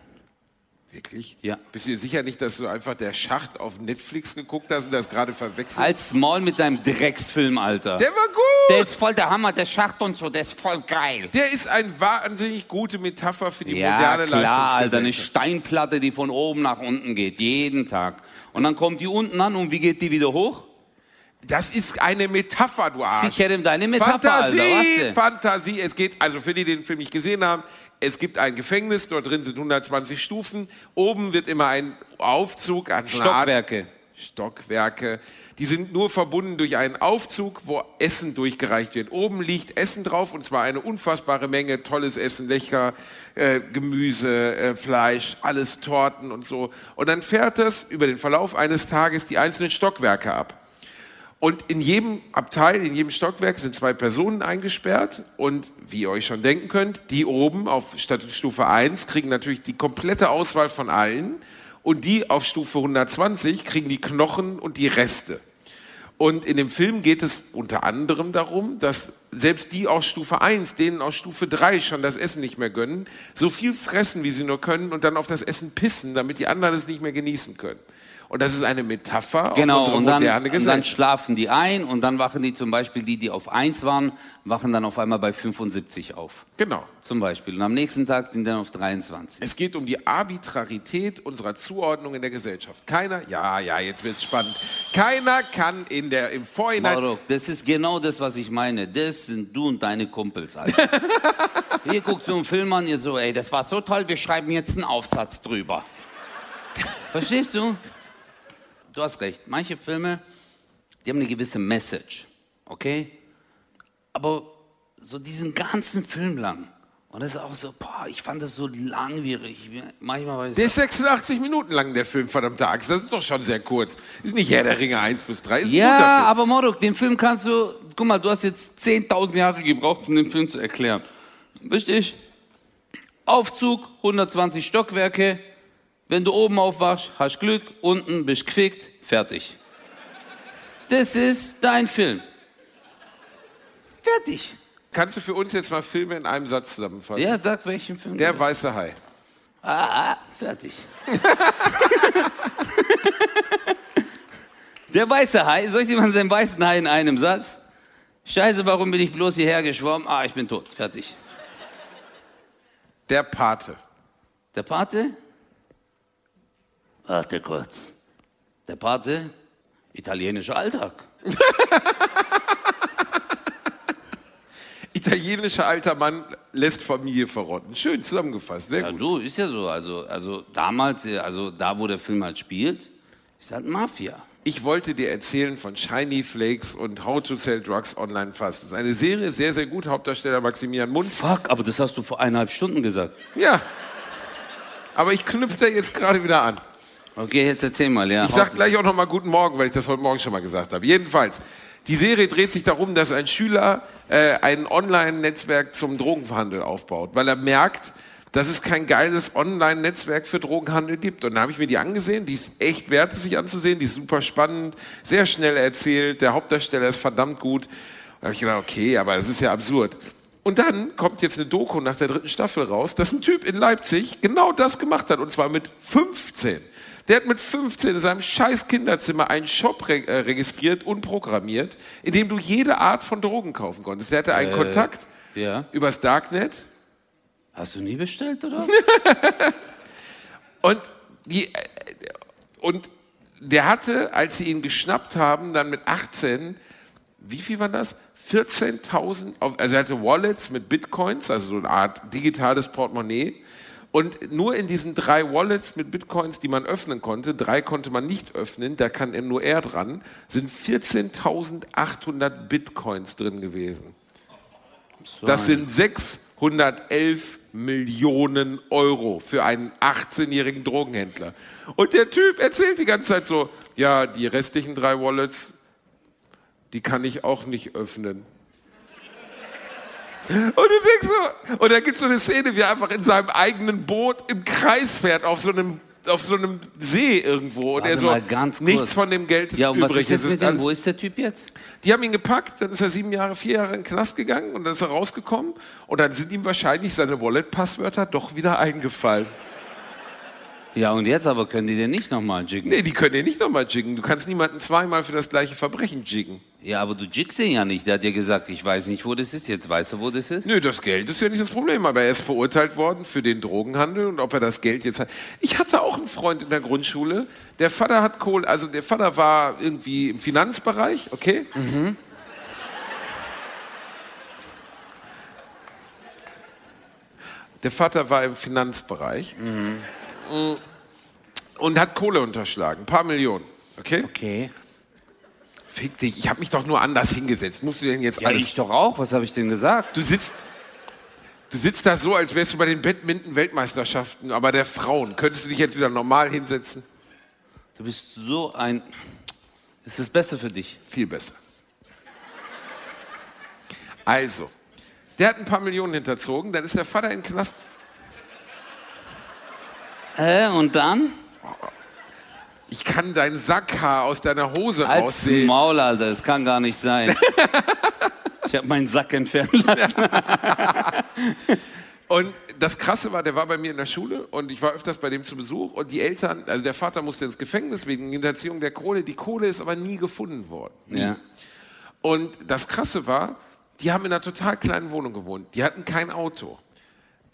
Wirklich? Ja. Bist du dir sicher nicht, dass du einfach der Schacht auf Netflix geguckt hast und das gerade verwechselt? Als Maul mit deinem Drecksfilm, Alter. Der war gut! Der ist voll der Hammer, der Schacht und so, der ist voll geil. Der ist eine wahnsinnig gute Metapher für die Ja, moderne klar, Alter, eine. Steinplatte, die von oben nach unten geht, jeden Tag. Und dann kommt die unten an und wie geht die wieder hoch? Das ist eine Metapher, du Sie Arsch. kennen deine Metapher, Fantasie, Alter? Fantasie. Es geht, also für die, die den Film nicht gesehen haben, es gibt ein Gefängnis, dort drin sind 120 Stufen. Oben wird immer ein Aufzug an Stockwerke. Stockwerke. Die sind nur verbunden durch einen Aufzug, wo Essen durchgereicht wird. Oben liegt Essen drauf und zwar eine unfassbare Menge tolles Essen, lecker äh, Gemüse, äh, Fleisch, alles Torten und so. Und dann fährt das über den Verlauf eines Tages die einzelnen Stockwerke ab. Und in jedem Abteil, in jedem Stockwerk sind zwei Personen eingesperrt. Und wie ihr euch schon denken könnt, die oben auf Stufe 1 kriegen natürlich die komplette Auswahl von allen. Und die auf Stufe 120 kriegen die Knochen und die Reste. Und in dem Film geht es unter anderem darum, dass selbst die aus Stufe 1, denen aus Stufe 3 schon das Essen nicht mehr gönnen, so viel fressen, wie sie nur können und dann auf das Essen pissen, damit die anderen es nicht mehr genießen können. Und das ist eine Metapher Genau, auf unsere und dann, moderne und dann Gesellschaft. schlafen die ein und dann wachen die zum Beispiel, die, die auf 1 waren, wachen dann auf einmal bei 75 auf. Genau. Zum Beispiel. Und am nächsten Tag sind dann auf 23. Es geht um die Arbitrarität unserer Zuordnung in der Gesellschaft. Keiner, ja, ja, jetzt wird's spannend. Keiner kann in der, im Vorhinein, Marok, das ist genau das, was ich meine. Das sind du und deine Kumpels, Alter. Ihr guckt so einen Film an, ihr so, ey, das war so toll, wir schreiben jetzt einen Aufsatz drüber. Verstehst du? Du hast recht. Manche Filme, die haben eine gewisse Message, okay? Aber so diesen ganzen Film lang. Und das ist auch so, boah, ich fand das so langwierig. Manchmal war ich so, der ist 86 Minuten lang, der Film, verdammte Axt. Das ist doch schon sehr kurz. Ist nicht Herr der Ringe 1 bis 3, ist Ja, aber Morok, den Film kannst du, guck mal, du hast jetzt 10.000 Jahre gebraucht, um den Film zu erklären. Richtig? Aufzug, 120 Stockwerke. Wenn du oben aufwachst, hast Glück, unten bist gefickt, fertig. Das ist dein Film. Fertig. Kannst du für uns jetzt mal Filme in einem Satz zusammenfassen? Ja, sag welchen Film. Der weiße Hai. Ah, ah, fertig. Der weiße Hai, soll ich dir mal seinen weißen Hai in einem Satz? Scheiße, warum bin ich bloß hierher geschwommen? Ah, ich bin tot, fertig. Der Pate. Der Pate? Warte kurz. Der Pate? Italienischer Alltag. Italienischer alter Mann lässt Familie verrotten. Schön zusammengefasst, sehr Ja, gut. du, ist ja so. Also, also damals, äh, also da, wo der Film halt spielt, ist halt Mafia. Ich wollte dir erzählen von Shiny Flakes und How to Sell Drugs Online Fast. Das ist eine Serie, sehr, sehr gut. Hauptdarsteller Maximilian Mund. Fuck, aber das hast du vor eineinhalb Stunden gesagt. Ja. Aber ich knüpfe da jetzt gerade wieder an. Okay, jetzt erzähl mal, ja. Ich sag gleich auch noch mal Guten Morgen, weil ich das heute Morgen schon mal gesagt habe. Jedenfalls, die Serie dreht sich darum, dass ein Schüler äh, ein Online-Netzwerk zum Drogenhandel aufbaut, weil er merkt, dass es kein geiles Online-Netzwerk für Drogenhandel gibt. Und dann habe ich mir die angesehen, die ist echt wert, es sich anzusehen, die ist super spannend, sehr schnell erzählt, der Hauptdarsteller ist verdammt gut. Und da habe ich gedacht, okay, aber das ist ja absurd. Und dann kommt jetzt eine Doku nach der dritten Staffel raus, dass ein Typ in Leipzig genau das gemacht hat, und zwar mit 15. Der hat mit 15 in seinem scheiß Kinderzimmer einen Shop re äh, registriert und programmiert, in dem du jede Art von Drogen kaufen konntest. Der hatte einen Kontakt Ja. übers Darknet Hast du nie bestellt, oder? und, die, äh, und der hatte, als sie ihn geschnappt haben, dann mit 18, wie viel war das? 14.000, auf- also er hatte Wallets mit Bitcoins, also so eine Art digitales Portemonnaie. Und nur in diesen drei Wallets mit Bitcoins, die man öffnen konnte, drei konnte man nicht öffnen, da kann nur er dran, sind 14.800 Bitcoins drin gewesen. Das sind 611 Millionen Euro für einen 18-jährigen Drogenhändler. Und der Typ erzählt die ganze Zeit so, ja, die restlichen drei Wallets, die kann ich auch nicht öffnen. Und du denkst so, und da gibt es so eine Szene, wie er einfach in seinem eigenen Boot im Kreis fährt, auf so einem, auf so einem See irgendwo. Und Warte er so, mal ganz kurz. nichts von dem Geld ist Ja, und was übrig. ist jetzt Es mit dem? alles- Wo ist der Typ jetzt? die haben ihn gepackt, dann ist er sieben Jahre, vier Jahre in den Knast gegangen und dann ist er rausgekommen und dann sind ihm wahrscheinlich seine Wallet-Passwörter doch wieder eingefallen. Ja, und jetzt aber können die den nicht nochmal jiggen. Nee, die können dir nicht nochmal jiggen. Du kannst niemanden zweimal für das gleiche Verbrechen jiggen. Ja, aber du jiggst ihn ja nicht. Der hat dir gesagt, ich weiß nicht, wo das ist. Jetzt weißt du, wo das ist. Nö, das Geld ist ja nicht das Problem, aber er ist verurteilt worden für den Drogenhandel und ob er das Geld jetzt hat. Ich hatte auch einen Freund in der Grundschule, der Vater hat Kohle, also der Vater war irgendwie im Finanzbereich, okay? Der Vater war im Finanzbereich Mm. und hat Kohle unterschlagen, ein paar Millionen, okay? Okay. Fick dich, ich habe mich doch nur anders hingesetzt. Musst du denn jetzt Ja, alles ich doch auch. Was habe ich denn gesagt? Du sitzt, du sitzt da so, als wärst du bei den Badminton-Weltmeisterschaften, aber der Frauen. Könntest du dich jetzt wieder normal hinsetzen? Du bist so ein... Ist das besser für dich? Viel besser. Also, der hat ein paar Millionen hinterzogen, dann ist der Vater in den Knast. Äh, und dann? Ich kann dein Sackhaar aus deiner Hose Als raussehen. Maul, Alter. Das kann gar nicht sein. ich habe meinen Sack entfernt lassen. Und das Krasse war, der war bei mir in der Schule und ich war öfters bei dem zu Besuch und die Eltern, also der Vater musste ins Gefängnis wegen Hinterziehung der Kohle. Die Kohle ist aber nie gefunden worden. Ja. Und das Krasse war, die haben in einer total kleinen Wohnung gewohnt. Die hatten kein Auto.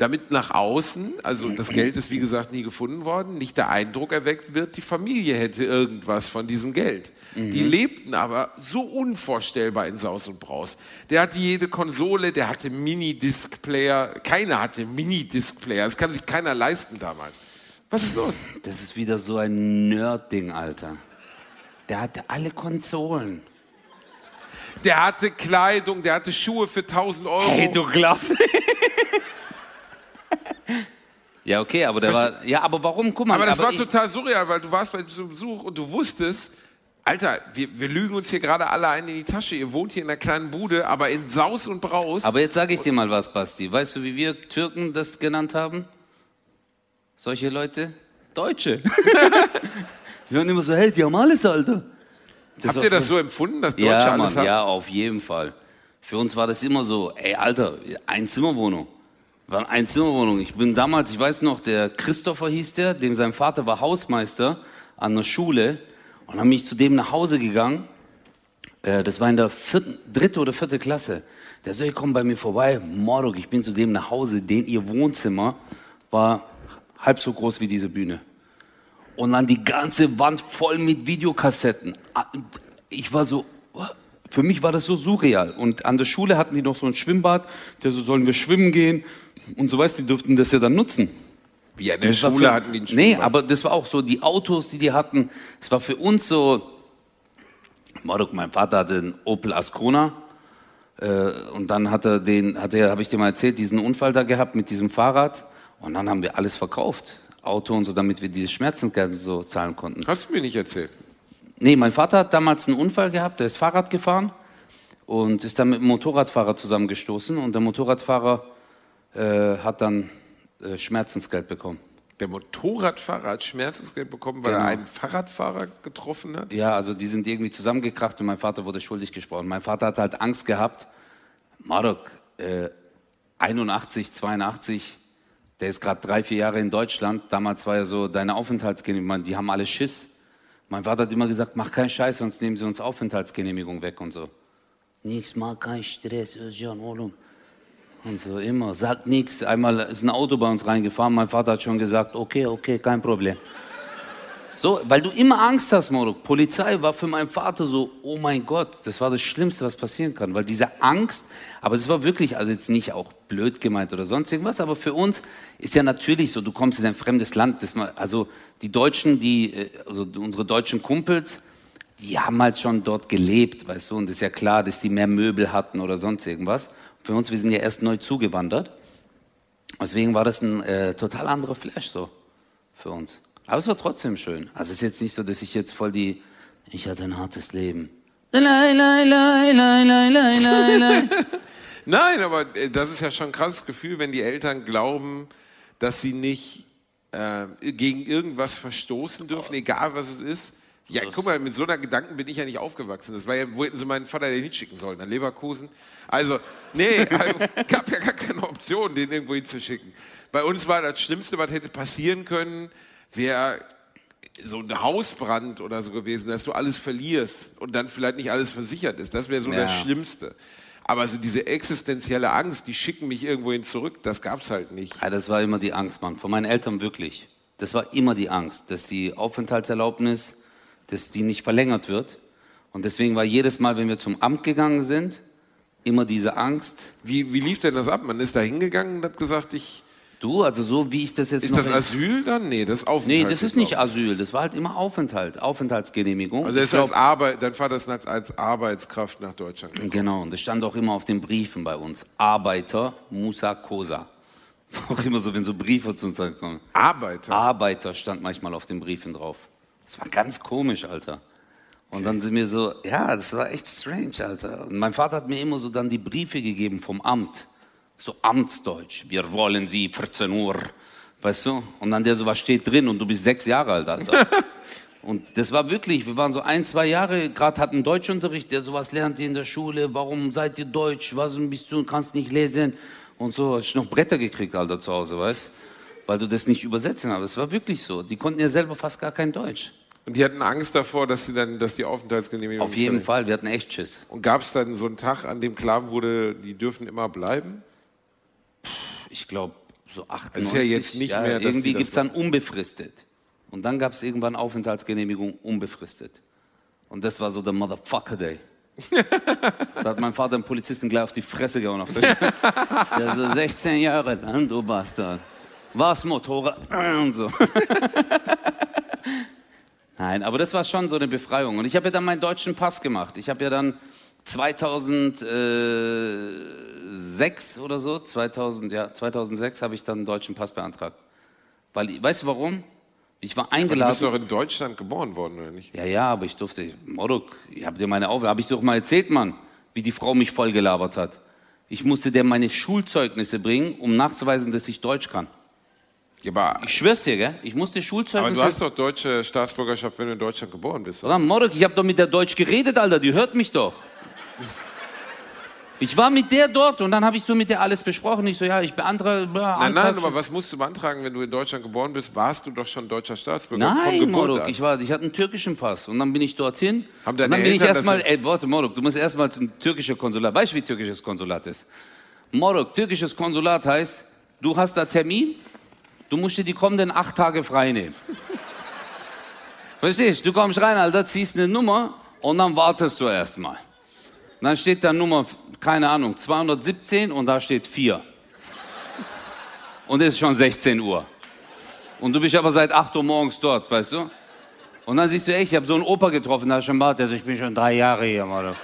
Damit nach außen, also das Geld ist wie gesagt nie gefunden worden, nicht der Eindruck erweckt wird, die Familie hätte irgendwas von diesem Geld. Die lebten aber so unvorstellbar in Saus und Braus. Der hatte jede Konsole, der hatte Minidisc-Player. Keiner hatte Minidisc-Player. Das kann sich keiner leisten damals. Was ist los? Das ist wieder so ein Nerd-Ding, Alter. Der hatte alle Konsolen. Der hatte Kleidung, der hatte Schuhe für 1000 Euro. Hey, du glaubst. Ja, okay, aber der war. Ja, aber warum? Guck mal. Aber das war ich, total surreal, weil du warst bei diesem Besuch und du wusstest, Alter, wir, wir lügen uns hier gerade alle ein in die Tasche. Ihr wohnt hier in einer kleinen Bude, aber in Saus und Braus. aber jetzt sage ich dir mal was, Basti. Weißt du, wie wir Türken das genannt haben? Solche Leute? Deutsche. wir waren immer so, hey, die haben alles, Alter. Habt war ihr das so empfunden, dass Deutsche Ja, alles Mann, haben? ja, auf jeden Fall. Für uns war das immer so, ey, Alter, Einzimmerwohnung. War eine Einzimmerwohnung. Ich bin damals, ich weiß noch, der Christopher hieß der, dem sein Vater war Hausmeister an der Schule. Und dann bin ich zu dem nach Hause gegangen. Äh, das war in der vierten, dritte oder vierte Klasse. Der so, hey, komm bei mir vorbei. Morok, ich bin zu dem nach Hause. Den ihr Wohnzimmer war halb so groß wie diese Bühne. Und dann die ganze Wand voll mit Videokassetten. Ah, Ich war so, für mich war das so surreal. Und an der Schule hatten die noch so ein Schwimmbad, der so, sollen wir schwimmen gehen? Und so weißt du, die durften das ja dann nutzen. Wie an der Das Schule für, hatten die einen Nee, Schwimmbad. aber das war auch so, die Autos, die die hatten, es war für uns so, Marok, mein Vater hatte einen Opel Ascona äh, und dann hat er den, hat er, habe ich dir mal erzählt, diesen Unfall da gehabt mit diesem Fahrrad und dann haben wir alles verkauft, Auto und so, damit wir diese Schmerzensgeld so zahlen konnten. Hast du mir nicht erzählt? Nee, mein Vater hat damals einen Unfall gehabt, der ist Fahrrad gefahren und ist dann mit dem Motorradfahrer zusammengestoßen und der Motorradfahrer äh, hat dann äh, Schmerzensgeld bekommen. Der Motorradfahrer hat Schmerzensgeld bekommen, weil Genau. er einen Fahrradfahrer getroffen hat? Ja, also die sind irgendwie zusammengekracht und mein Vater wurde schuldig gesprochen. Mein Vater hat halt Angst gehabt. Marok, äh, 81, 82, der ist gerade drei, vier Jahre in Deutschland. Damals war ja so deine Aufenthaltsgenehmigung, die haben alle Schiss. Mein Vater hat immer gesagt, mach keinen Scheiß, sonst nehmen sie uns Aufenthaltsgenehmigung weg und so. Nix, mach keinen Stress, Özcan, oğlum. Und so immer, sagt nichts. Einmal ist ein Auto bei uns reingefahren, mein Vater hat schon gesagt, okay, okay, kein Problem. So, weil du immer Angst hast, Moruk. Polizei war für meinen Vater so, oh mein Gott, das war das Schlimmste, was passieren kann. Weil diese Angst, aber es war wirklich, also jetzt nicht auch blöd gemeint oder sonst irgendwas, aber für uns ist ja natürlich so, du kommst in ein fremdes Land, das also die Deutschen, die, äh, also unsere deutschen Kumpels, die haben halt schon dort gelebt, weißt du, und ist ja klar, dass die mehr Möbel hatten oder sonst irgendwas. Für uns, wir sind ja erst neu zugewandert. Deswegen war das ein äh, total anderer Flash so für uns. Aber es war trotzdem schön. Also es ist jetzt nicht so, dass ich jetzt voll die, ich hatte ein hartes Leben. Nein, aber das ist ja schon ein krasses Gefühl, wenn die Eltern glauben, dass sie nicht äh, gegen irgendwas verstoßen dürfen, egal was es ist. Ja, guck mal, mit so einer Gedanken bin ich ja nicht aufgewachsen. Das war ja, wo hätten sie meinen Vater denn hinschicken sollen? Nach Leverkusen? Also, nee, also, gab ja gar keine Option, den irgendwo hinzuschicken. Bei uns war das Schlimmste, was hätte passieren können, wäre so ein Hausbrand oder so gewesen, dass du alles verlierst und dann vielleicht nicht alles versichert ist. Das wäre so Ja. das Schlimmste. Aber so diese existenzielle Angst, die schicken mich irgendwohin zurück, das gab's halt nicht. Ja, das war immer die Angst, Mann. Von meinen Eltern wirklich. Das war immer die Angst, dass die Aufenthaltserlaubnis, dass die nicht verlängert wird. Und deswegen war jedes Mal, wenn wir zum Amt gegangen sind, immer diese Angst. Wie, wie lief denn das ab? Man ist da hingegangen und hat gesagt, ich, Du, also so wie ich das jetzt ist noch... das Asyl dann? Nee, das ist Aufenthalt. nee, das ist nicht Asyl. Das war halt immer Aufenthalt, Aufenthaltsgenehmigung. Also er ist als Arbeit, dein Vater ist als, Arbeitskraft nach Deutschland gekommen. Genau, und das stand auch immer auf den Briefen bei uns. Arbeiter Musa Kosa. Auch immer so, wenn so Briefe zu uns kommen. Arbeiter. Arbeiter stand manchmal auf den Briefen drauf. Das war ganz komisch, Alter. Und dann sind wir so, ja, das war echt strange, Alter. Und mein Vater hat mir immer so dann die Briefe gegeben vom Amt. So Amtsdeutsch. Wir wollen Sie 14 Uhr. Weißt du? Und dann der so, was steht drin? Und du bist sechs Jahre alt, Alter. Und das war wirklich, wir waren so ein, zwei Jahre, gerade hatten Deutschunterricht, der sowas lernt in der Schule, warum seid ihr Deutsch, was bist du, kannst nicht lesen. Und so hast noch Bretter gekriegt, Alter, zu Hause, weißt Weil du das nicht übersetzen hast. Es war wirklich so. Die konnten ja selber fast gar kein Deutsch. Und die hatten Angst davor, dass, sie dann, dass die Aufenthaltsgenehmigung. Auf jeden Fall, wir hatten echt Schiss. Und gab es dann so einen Tag, an dem klar wurde, die dürfen immer bleiben? Ich glaube, so 98. Es ist ja jetzt nicht mehr, dass Irgendwie gibt es dann unbefristet. Und dann gab es irgendwann Aufenthaltsgenehmigung unbefristet. Und das war so der Motherfucker Day. da hat mein Vater den Polizisten gleich auf die Fresse gehauen. Auf der, so 16 Jahre lang, du Bastard. Was Motorrad und so. Nein, aber das war schon so eine Befreiung. Und ich habe ja dann meinen deutschen Pass gemacht. Ich habe ja dann 2006 oder so, 2000, ja, 2006 habe ich dann einen deutschen Pass beantragt. Weil, weißt du warum? Ich war Aber du eingeladen. bist doch in Deutschland geboren worden, oder nicht? Ja, ja, aber ich durfte, Moruk, ich habe dir meine Aufgabe, habe ich dir doch mal erzählt, Mann, wie die Frau mich vollgelabert hat. Ich musste der meine Schulzeugnisse bringen, um nachzuweisen, dass ich Deutsch kann. Ja, aber, Ich schwör's dir, gell? Ich musste aber Schulzeugnisse... du hast doch deutsche Staatsbürgerschaft, wenn du in Deutschland geboren bist. oder? Oder Moruk, ich habe doch mit der Deutsch geredet, Alter, die hört mich doch. Ich war mit der dort und dann habe ich so mit der alles besprochen. Ich so, ja, ich beantrage... Ja, Nein, nein, aber was musst du beantragen, wenn du in Deutschland geboren bist? Warst du doch schon deutscher Staatsbürger von Nein, Geburt Moruk, an. ich, war, ich hatte einen türkischen Pass und dann bin ich dorthin. Haben und deine dann bin ich Eltern erstmal, ey, warte, Moruk, du musst erstmal zum türkischen Konsulat. Weißt du, wie türkisches Konsulat ist? Moruk, türkisches Konsulat heißt, du hast da Termin, du musst dir die kommenden acht Tage frei nehmen. Verstehst du? Du kommst rein, Alter, ziehst eine Nummer und dann wartest du erstmal. Dann steht da Nummer, keine Ahnung, 217 und da steht 4. Und es ist schon 16 Uhr. Und du bist aber seit 8 Uhr morgens dort, weißt du? Und dann siehst du, ey, ich habe so einen Opa getroffen, da ist schon Bart, der so, ich bin schon drei Jahre hier, Mann.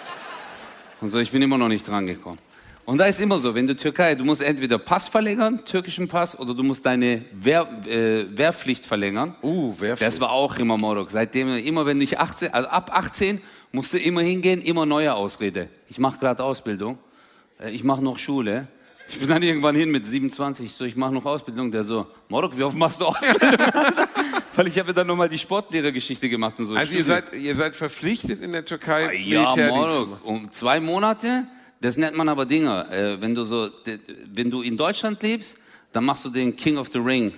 Und so, ich bin immer noch nicht dran gekommen. Und da ist immer so, wenn du Türkei, du musst entweder Pass verlängern, türkischen Pass, oder du musst deine Wehr, äh, Wehrpflicht verlängern. Uh, Wehrpflicht. Das war auch immer Morok. Seitdem, immer wenn ich 18, also ab 18 musst du immer hingehen, immer neue Ausrede. Ich mache gerade Ausbildung, äh, ich mache noch Schule. Ich bin dann irgendwann hin mit 27, so, ich mache noch Ausbildung. Der so, Morok, wie oft machst du Ausbildung? Weil ich habe dann nochmal die Sportlehrergeschichte gemacht und so. Also ihr seid, ihr seid verpflichtet in der Türkei Ja, Militärdienst zu Morok, um zwei Monate, das nennt man aber Dinger. Äh, wenn, du so, wenn du in Deutschland lebst, dann machst du den King of the Ring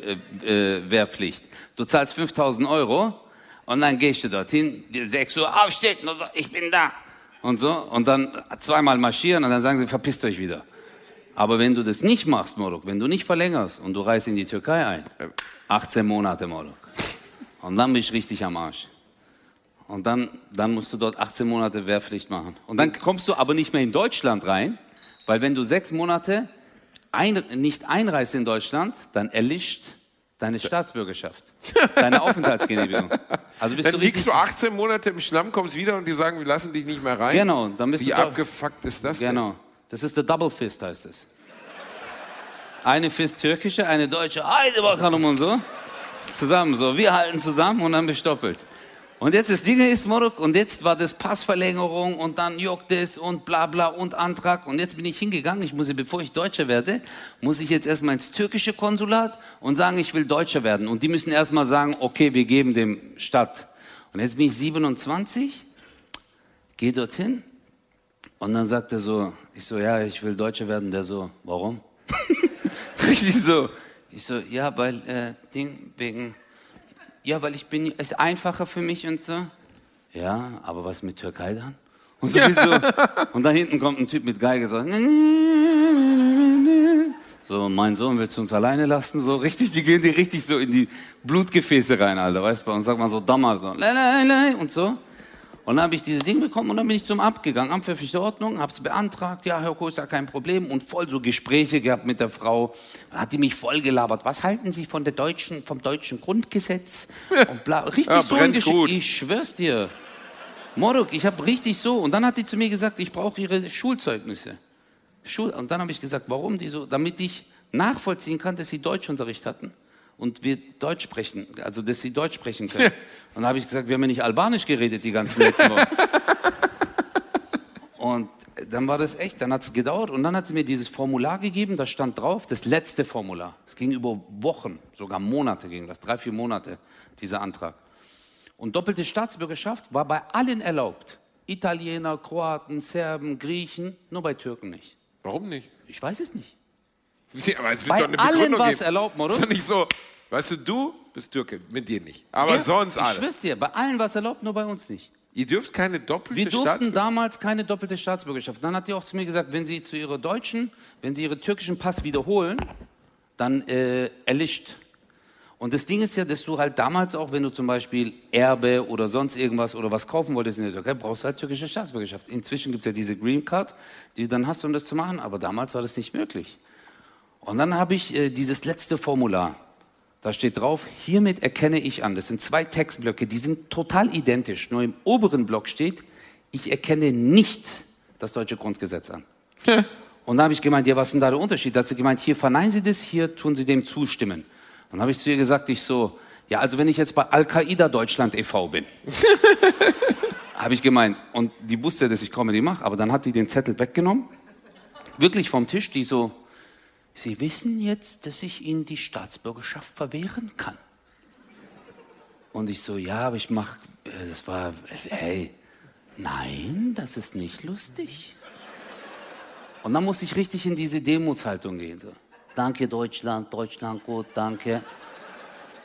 äh, äh, Wehrpflicht. Du zahlst 5000 Euro und dann gehst du dorthin, dir 6 Uhr aufsteht und so, ich bin da. Und so, und dann zweimal marschieren und dann sagen sie, verpisst euch wieder. Aber wenn du das nicht machst, Morok, wenn du nicht verlängerst und du reist in die Türkei ein, 18 Monate, Morok. Und dann bist du richtig am Arsch. Und dann, dann musst du dort 18 Monate Wehrpflicht machen. Und dann kommst du aber nicht mehr in Deutschland rein, weil wenn du sechs Monate ein, nicht einreist in Deutschland, dann erlischt deine Staatsbürgerschaft, deine Aufenthaltsgenehmigung. Also bist Dann du liegst du 18 Monate im Schlamm, kommst wieder und die sagen, wir lassen dich nicht mehr rein. Genau, dann bist Wie du... doch- abgefuckt ist das Genau. Das ist der Double Fist, heißt es. Eine Fist türkische, eine deutsche, eine bakalım und so. Zusammen, so. Wir halten zusammen und dann bist du doppelt. Und jetzt das Ding ist, Morok, und jetzt war das Passverlängerung und dann juckt es und bla bla und Antrag. Und jetzt bin ich hingegangen, ich muss, bevor ich Deutscher werde, muss ich jetzt erstmal ins türkische Konsulat und sagen, ich will Deutscher werden. Und die müssen erstmal sagen, okay, wir geben dem Stadt. Und jetzt bin ich 27, gehe dorthin und dann sagt er so, ich so, ja, ich will Deutscher werden. Der so, warum? Richtig so. Ich so, ja, weil, äh, Ding, wegen, ja, weil ich bin, ist einfacher für mich und so. Ja, aber was mit Türkei dann? Und so, so. Und da hinten kommt ein Typ mit Geige so. So, mein Sohn willst du uns alleine lassen? So richtig, die gehen die richtig so in die Blutgefäße rein, Alter. Weißt du, bei uns sagt man so Dammer so. Und so. Und dann habe ich diese Ding bekommen und dann bin ich zum Amt gegangen, Amt für Ordnung, habe es beantragt, ja, Herr Koh, ist ja kein Problem und voll so Gespräche gehabt mit der Frau. Dann hat die mich voll gelabert. Was halten Sie von der deutschen, vom deutschen Grundgesetz? Und bla, richtig Ja, so ein gut. Ich schwör's dir. Morok, ich habe richtig so. Und dann hat die zu mir gesagt, ich brauche ihre Schulzeugnisse. Schul und dann habe ich gesagt, warum die so? Damit ich nachvollziehen kann, dass sie Deutschunterricht hatten und wir Deutsch sprechen, also dass sie Deutsch sprechen können. Und dann habe ich gesagt, wir haben ja nicht Albanisch geredet die ganzen letzten Wochen. Und dann war das echt, dann hat es gedauert und dann hat sie mir dieses Formular gegeben, da stand drauf, das letzte Formular. Es ging über Wochen, sogar Monate ging das, drei, vier Monate, dieser Antrag. Und doppelte Staatsbürgerschaft war bei allen erlaubt. Italiener, Kroaten, Serben, Griechen, nur bei Türken nicht. Warum nicht? Ich weiß es nicht. Ja, aber es wird Bei doch eine allen Begründung war's geben. erlaubt, oder? Ist doch nicht so. Weißt du, du bist Türke, mit dir nicht. Aber Ja, sonst Ich alle. schwör's dir, bei allen war es erlaubt, nur bei uns nicht. Ihr dürft keine doppelte Wir durften damals keine doppelte Staatsbürgerschaft. Dann hat die auch zu mir gesagt, wenn Sie zu Ihrer deutschen, wenn Sie Ihren türkischen Pass wiederholen, dann äh, erlischt. Und das Ding ist ja, dass du halt damals auch, wenn du zum Beispiel Erbe oder sonst irgendwas oder was kaufen wolltest in der Türkei, brauchst du halt türkische Staatsbürgerschaft. Inzwischen gibt es ja diese Green Card, die du dann hast, um das zu machen, aber damals war das nicht möglich. Und dann habe ich äh, dieses letzte Formular. Da steht drauf, hiermit erkenne ich an. Das sind zwei Textblöcke, die sind total identisch. Nur im oberen Block steht, ich erkenne nicht das deutsche Grundgesetz an. Und dann habe ich gemeint, ja, was ist denn da der Unterschied? Da hat sie gemeint, hier verneinen Sie das, hier tun Sie dem zustimmen. Und dann habe ich zu ihr gesagt, ich so, ja, also wenn ich jetzt bei Al-Qaida Deutschland e.V. bin, habe ich gemeint, und die wusste, dass ich Comedy mache, aber dann hat die den Zettel weggenommen, wirklich vom Tisch, die so, Sie wissen jetzt, dass ich Ihnen die Staatsbürgerschaft verwehren kann. Und ich so, ja, aber ich mach, äh, das war, hey, nein, das ist nicht lustig. Und dann musste ich richtig in diese Demutshaltung gehen. So. Danke Deutschland, Deutschland gut, danke.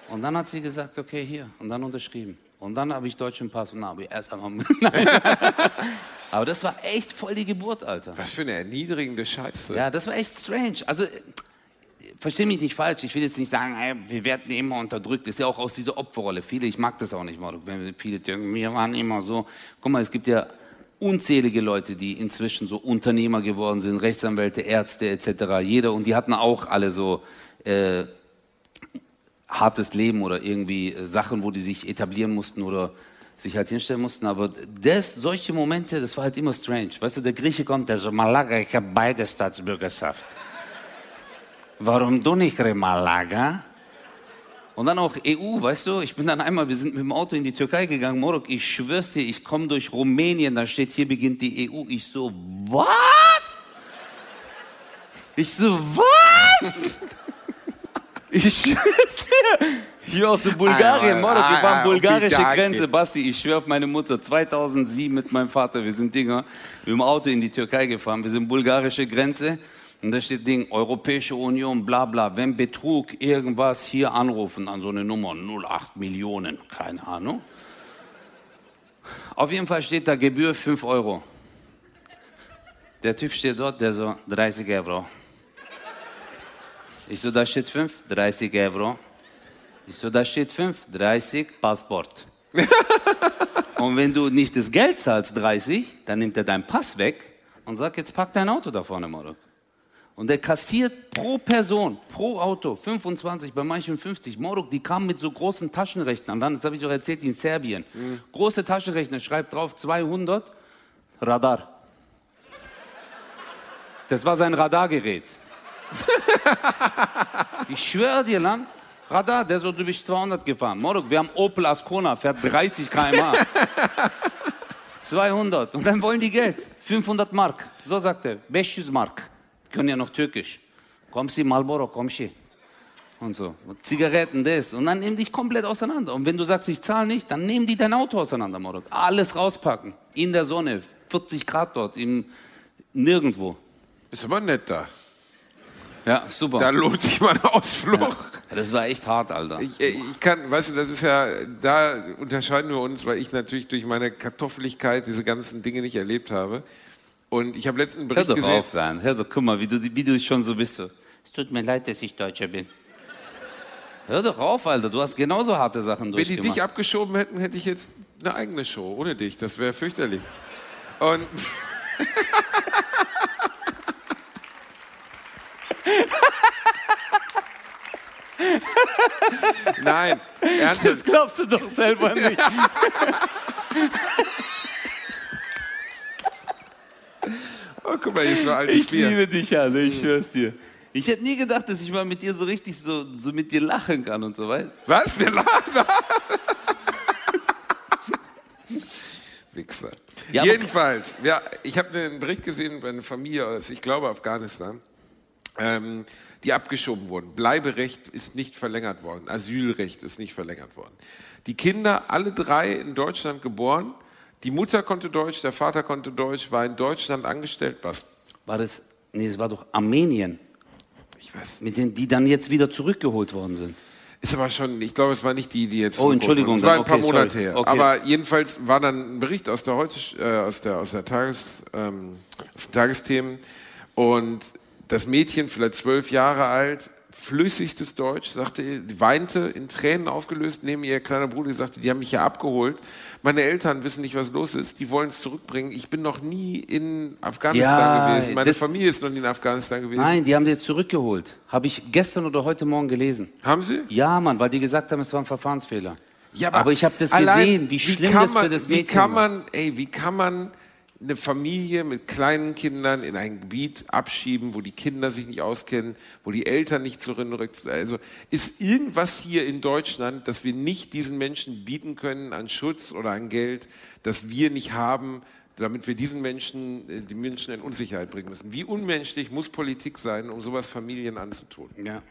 Und dann hat sie gesagt, okay, hier. Und dann unterschrieben. Und dann habe ich deutschen Pass und dann habe ich erst einmal. Aber das war echt voll die Geburt, Alter. Was für eine erniedrigende Scheiße. Ja, das war echt strange. Also, äh, versteh mich nicht falsch. Ich will jetzt nicht sagen, ey, wir werden immer unterdrückt. Ist ja auch aus dieser Opferrolle. Viele, ich mag das auch nicht. Wenn viele denken, wir waren immer so. Guck mal, es gibt ja unzählige Leute, die inzwischen so Unternehmer geworden sind, Rechtsanwälte, Ärzte etc. Jeder und die hatten auch alle so äh, hartes Leben oder irgendwie äh, Sachen, wo die sich etablieren mussten oder sich halt hinstellen mussten. Aber das, solche Momente, das war halt immer strange. Weißt du, der Grieche kommt, der so, Malaga, ich habe beide Staatsbürgerschaft. Warum du nicht, Re Malaga? Und dann auch EU, weißt du, ich bin dann einmal, wir sind mit dem Auto in die Türkei gegangen, Morok, ich schwör's dir, ich komme durch Rumänien, da steht, hier beginnt die EU. Ich so, was? Ich so, was? Ich schwör's dir. Hier aus Bulgarien, Morok, wir waren bulgarische Grenze. Basti, ich schwör auf meine Mutter, 2007 mit meinem Vater, wir sind Dinger, mit dem Auto in die Türkei gefahren, wir sind bulgarische Grenze. Und da steht Ding, Europäische Union, bla bla. Wenn Betrug, irgendwas hier anrufen an so eine Nummer, 08 Millionen, keine Ahnung. Auf jeden Fall steht da Gebühr 5 Euro. Der Typ steht dort, der so, 30 Euro. Ich so, da steht 5, 30 Euro. Ich so, da steht 5, 30 Passport. und wenn du nicht das Geld zahlst, 30, dann nimmt er deinen Pass weg und sagt, jetzt pack dein Auto da vorne, Marok. Und der kassiert pro Person, pro Auto 25, bei manchen 50. Moruk, die kamen mit so großen Taschenrechnern an. Das habe ich doch erzählt in Serbien. Große Taschenrechner, schreibt drauf 200, Radar. Das war sein Radargerät. ich schwöre dir, Land, Radar, der so, du bist 200 gefahren. Moruk, wir haben Opel Ascona, fährt 30 km/h. 200. Und dann wollen die Geld. 500 Mark. So sagt er. 500 Mark. Die können ja noch Türkisch. Komm sie Marlboro, komm sie. Und so. Und Zigaretten, das. Und dann nehmen dich komplett auseinander. Und wenn du sagst, ich zahle nicht, dann nehmen die dein Auto auseinander, Morok. Alles rauspacken. In der Sonne. 40 Grad dort. Im, nirgendwo. Ist aber nett da. Ja, super. Da lohnt sich mal ein Ausflug. Das war echt hart, Alter. Ich, äh, ich kann, weißt du, das ist ja, da unterscheiden wir uns, weil ich natürlich durch meine Kartoffeligkeit diese ganzen Dinge nicht erlebt habe. Und ich habe letzten Hör Bericht doch gesehen. auf, Lan. Hör doch, guck mal, wie du, wie du schon so bist. Es tut mir leid, dass ich Deutscher bin. Hör doch auf, Alter. Du hast genauso harte Sachen Wenn die durchgemacht. dich abgeschoben hätten, hätte ich jetzt eine eigene Show ohne dich. Das wäre fürchterlich. Und Nein, ernsthaft. das glaubst du doch selber nicht. Oh, guck mal, hier ist nur altes Ich Bier. liebe dich, Alter. Ich schwör's dir. Ich hätte nie gedacht, dass ich mal mit dir so richtig so, so mit dir lachen kann und so, weißt Was? Wir lachen? Wichser. Ja, aber- Jedenfalls, ja, ich habe einen Bericht gesehen bei einer Familie aus, ich glaube, Afghanistan, ähm, die abgeschoben wurden. Bleiberecht ist nicht verlängert worden. Asylrecht ist nicht verlängert worden. Die Kinder, alle drei in Deutschland geboren. Die Mutter konnte Deutsch, der Vater konnte Deutsch, war in Deutschland angestellt. Was? War das nee, es war doch Armenien, Ich weiß. mit denen, die dann jetzt wieder zurückgeholt worden sind. Ist aber schon, ich glaube, es war nicht die, die jetzt. Oh, Entschuldigung, Es war ein dann, paar okay, Monate sorry. her. Okay. Aber jedenfalls war dann ein Bericht aus der heute, äh, aus der, aus der Tages, ähm, aus den Tagesthemen. Und das Mädchen, vielleicht zwölf Jahre alt, flüssigstes Deutsch, sagte, weinte in Tränen aufgelöst neben ihr kleiner Bruder, die sagte, die haben mich hier abgeholt. Meine Eltern wissen nicht, was los ist, die wollen es zurückbringen. Ich bin noch nie in Afghanistan Ja, gewesen. Meine Familie ist noch nie in Afghanistan gewesen. Nein, die haben die jetzt zurückgeholt. Habe ich gestern oder heute Morgen gelesen. Haben sie? Ja, Mann, weil die gesagt haben, es war ein Verfahrensfehler. Ja, aber, ich habe das allein, gesehen, wie schlimm kann das für man, das Wie Mädchen kann war. man, ey, wie kann man eine Familie mit kleinen Kindern in ein Gebiet abschieben, wo die Kinder sich nicht auskennen, wo die Eltern nicht zurück, also ist irgendwas hier in Deutschland, das wir nicht diesen Menschen bieten können an Schutz oder an Geld, das wir nicht haben, damit wir diesen Menschen, äh, die Menschen in Unsicherheit bringen müssen. Wie unmenschlich muss Politik sein, um sowas Familien anzutun? Ja.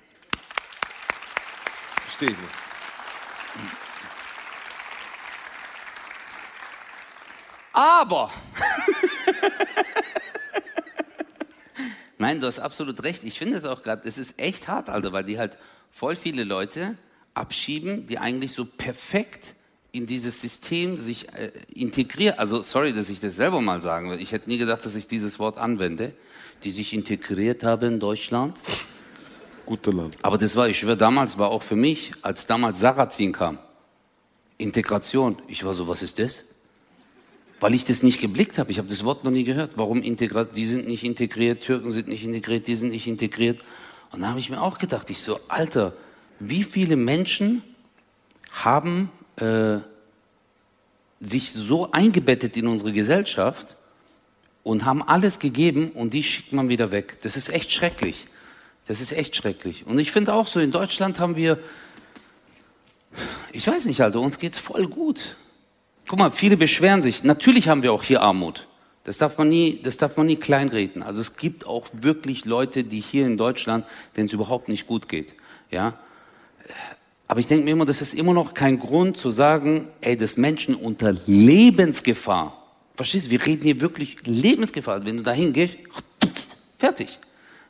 Verstehe ich nicht. Aber. Nein, du hast absolut recht. Ich finde es auch gerade, das ist echt hart, Alter, weil die halt voll viele Leute abschieben, die eigentlich so perfekt in dieses System sich äh, integrieren. Also, sorry, dass ich das selber mal sagen will. Ich hätte nie gedacht, dass ich dieses Wort anwende. Die sich integriert haben in Deutschland. Gute Land. Aber das war, ich schwöre, damals war auch für mich, als damals Sarrazin kam, Integration. Ich war so, was ist das? Weil ich das nicht geblickt habe. Ich habe das Wort noch nie gehört. Warum integriert? Die sind nicht integriert, Türken sind nicht integriert, die sind nicht integriert. Und da habe ich mir auch gedacht, ich so, Alter, wie viele Menschen haben äh, sich so eingebettet in unsere Gesellschaft und haben alles gegeben und die schickt man wieder weg. Das ist echt schrecklich. Das ist echt schrecklich. Und ich finde auch so, in Deutschland haben wir, ich weiß nicht, Alter, uns geht's voll gut. Guck mal, viele beschweren sich. Natürlich haben wir auch hier Armut. Das darf man nie, das darf man nie kleinreden. Also es gibt auch wirklich Leute, die hier in Deutschland, denen es überhaupt nicht gut geht. Ja? Aber ich denke mir immer, das ist immer noch kein Grund zu sagen, ey, das Menschen unter Lebensgefahr. Verstehst du? Wir reden hier wirklich Lebensgefahr. Wenn du dahin gehst, fertig.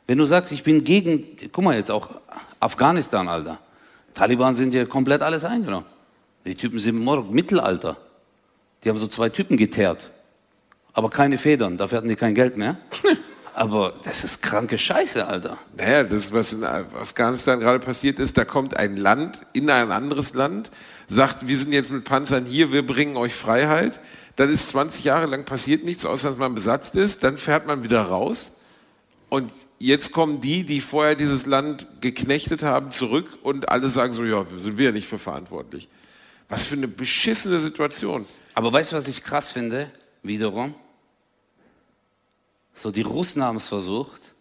Wenn du sagst, ich bin gegen, guck mal jetzt auch Afghanistan, Alter. Taliban sind ja komplett alles eingenommen. Die Typen sind morgen Mittelalter. Die haben so zwei Typen geteert. Aber keine Federn, dafür hatten die kein Geld mehr. Aber das ist kranke Scheiße, Alter. Naja, das, was in Afghanistan gerade passiert ist, da kommt ein Land in ein anderes Land, sagt, wir sind jetzt mit Panzern hier, wir bringen euch Freiheit. Dann ist 20 Jahre lang passiert nichts, außer dass man besetzt ist. Dann fährt man wieder raus. Und jetzt kommen die, die vorher dieses Land geknechtet haben, zurück und alle sagen so, ja, sind wir ja nicht für verantwortlich. Was für eine beschissene Situation. Aber weißt du, was ich krass finde? Wiederum. So, die Russen haben es versucht,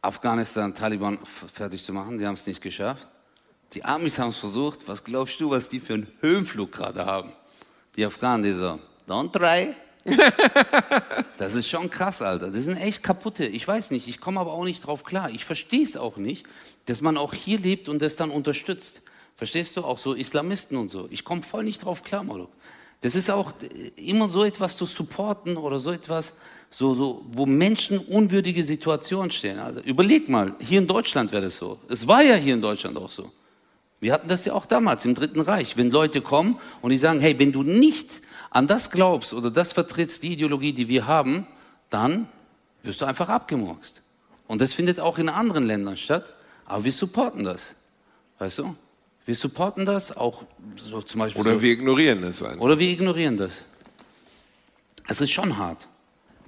Afghanistan, Taliban fertig zu machen. Die haben es nicht geschafft. Die Amis haben es versucht. Was glaubst du, was die für einen Höhenflug gerade haben? Die Afghanen, die so, don't try. das ist schon krass, Alter. Das sind echt kaputte. Ich weiß nicht, ich komme aber auch nicht drauf klar. Ich verstehe es auch nicht, dass man auch hier lebt und das dann unterstützt. Verstehst du? Auch so Islamisten und so. Ich komme voll nicht drauf klar, Molo. Das ist auch äh, immer so etwas zu supporten oder so etwas, so, so, wo Menschen unwürdige Situationen stehen. Also überleg mal, hier in Deutschland wäre das so. Es war ja hier in Deutschland auch so. Wir hatten das ja auch damals im Dritten Reich. Wenn Leute kommen und die sagen, hey, wenn du nicht an das glaubst oder das vertrittst, die Ideologie, die wir haben, dann wirst du einfach abgemurkst. Und das findet auch in anderen Ländern statt. Aber wir supporten das. Weißt du? Wir supporten das auch so zum Beispiel. Oder so, wir ignorieren es einfach. oder wir ignorieren das. Es ist schon hart.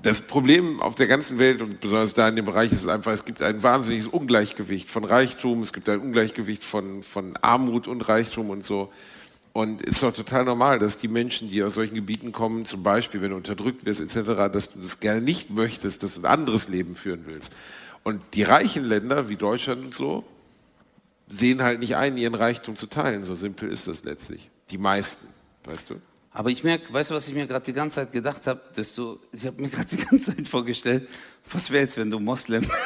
Das Problem auf der ganzen Welt und besonders da in dem Bereich ist einfach, es gibt ein wahnsinniges Ungleichgewicht von Reichtum, es gibt ein Ungleichgewicht von, von Armut und Reichtum und so. Und es ist doch total normal, dass die Menschen, die aus solchen Gebieten kommen, zum Beispiel, wenn du unterdrückt wirst etc., dass du das gerne nicht möchtest, dass du ein anderes Leben führen willst. Und die reichen Länder wie Deutschland und so sehen halt nicht ein, ihren Reichtum zu teilen. So simpel ist das letztlich. Die meisten, weißt du? Aber ich merke, weißt du, was ich mir gerade die ganze Zeit gedacht habe? Dass du, ich habe mir gerade die ganze Zeit vorgestellt, was wäre jetzt, wenn du Moslem bist?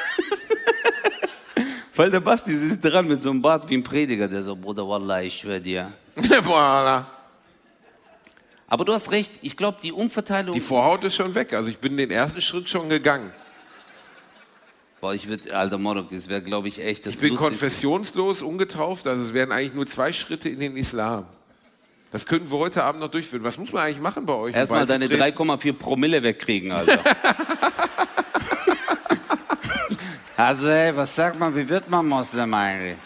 Weil der Basti sitzt dran mit so einem Bart wie ein Prediger, der so, Bruder, Wallah, ich schwör dir. Voilà. Aber du hast recht, ich glaube, die Umverteilung. Die Vorhaut ist schon weg. Also ich bin den ersten Schritt schon gegangen. Boah, ich würde, alter Morok, das wäre, glaube ich, echt das Ich bin Lustigste. konfessionslos, ungetauft, also es wären eigentlich nur zwei Schritte in den Islam. Das könnten wir heute Abend noch durchführen. Was muss man eigentlich machen bei euch? Erstmal deine beizutreten? 3,4 Promille wegkriegen, Alter. Also, ey, was sagt man, wie wird man Moslem eigentlich?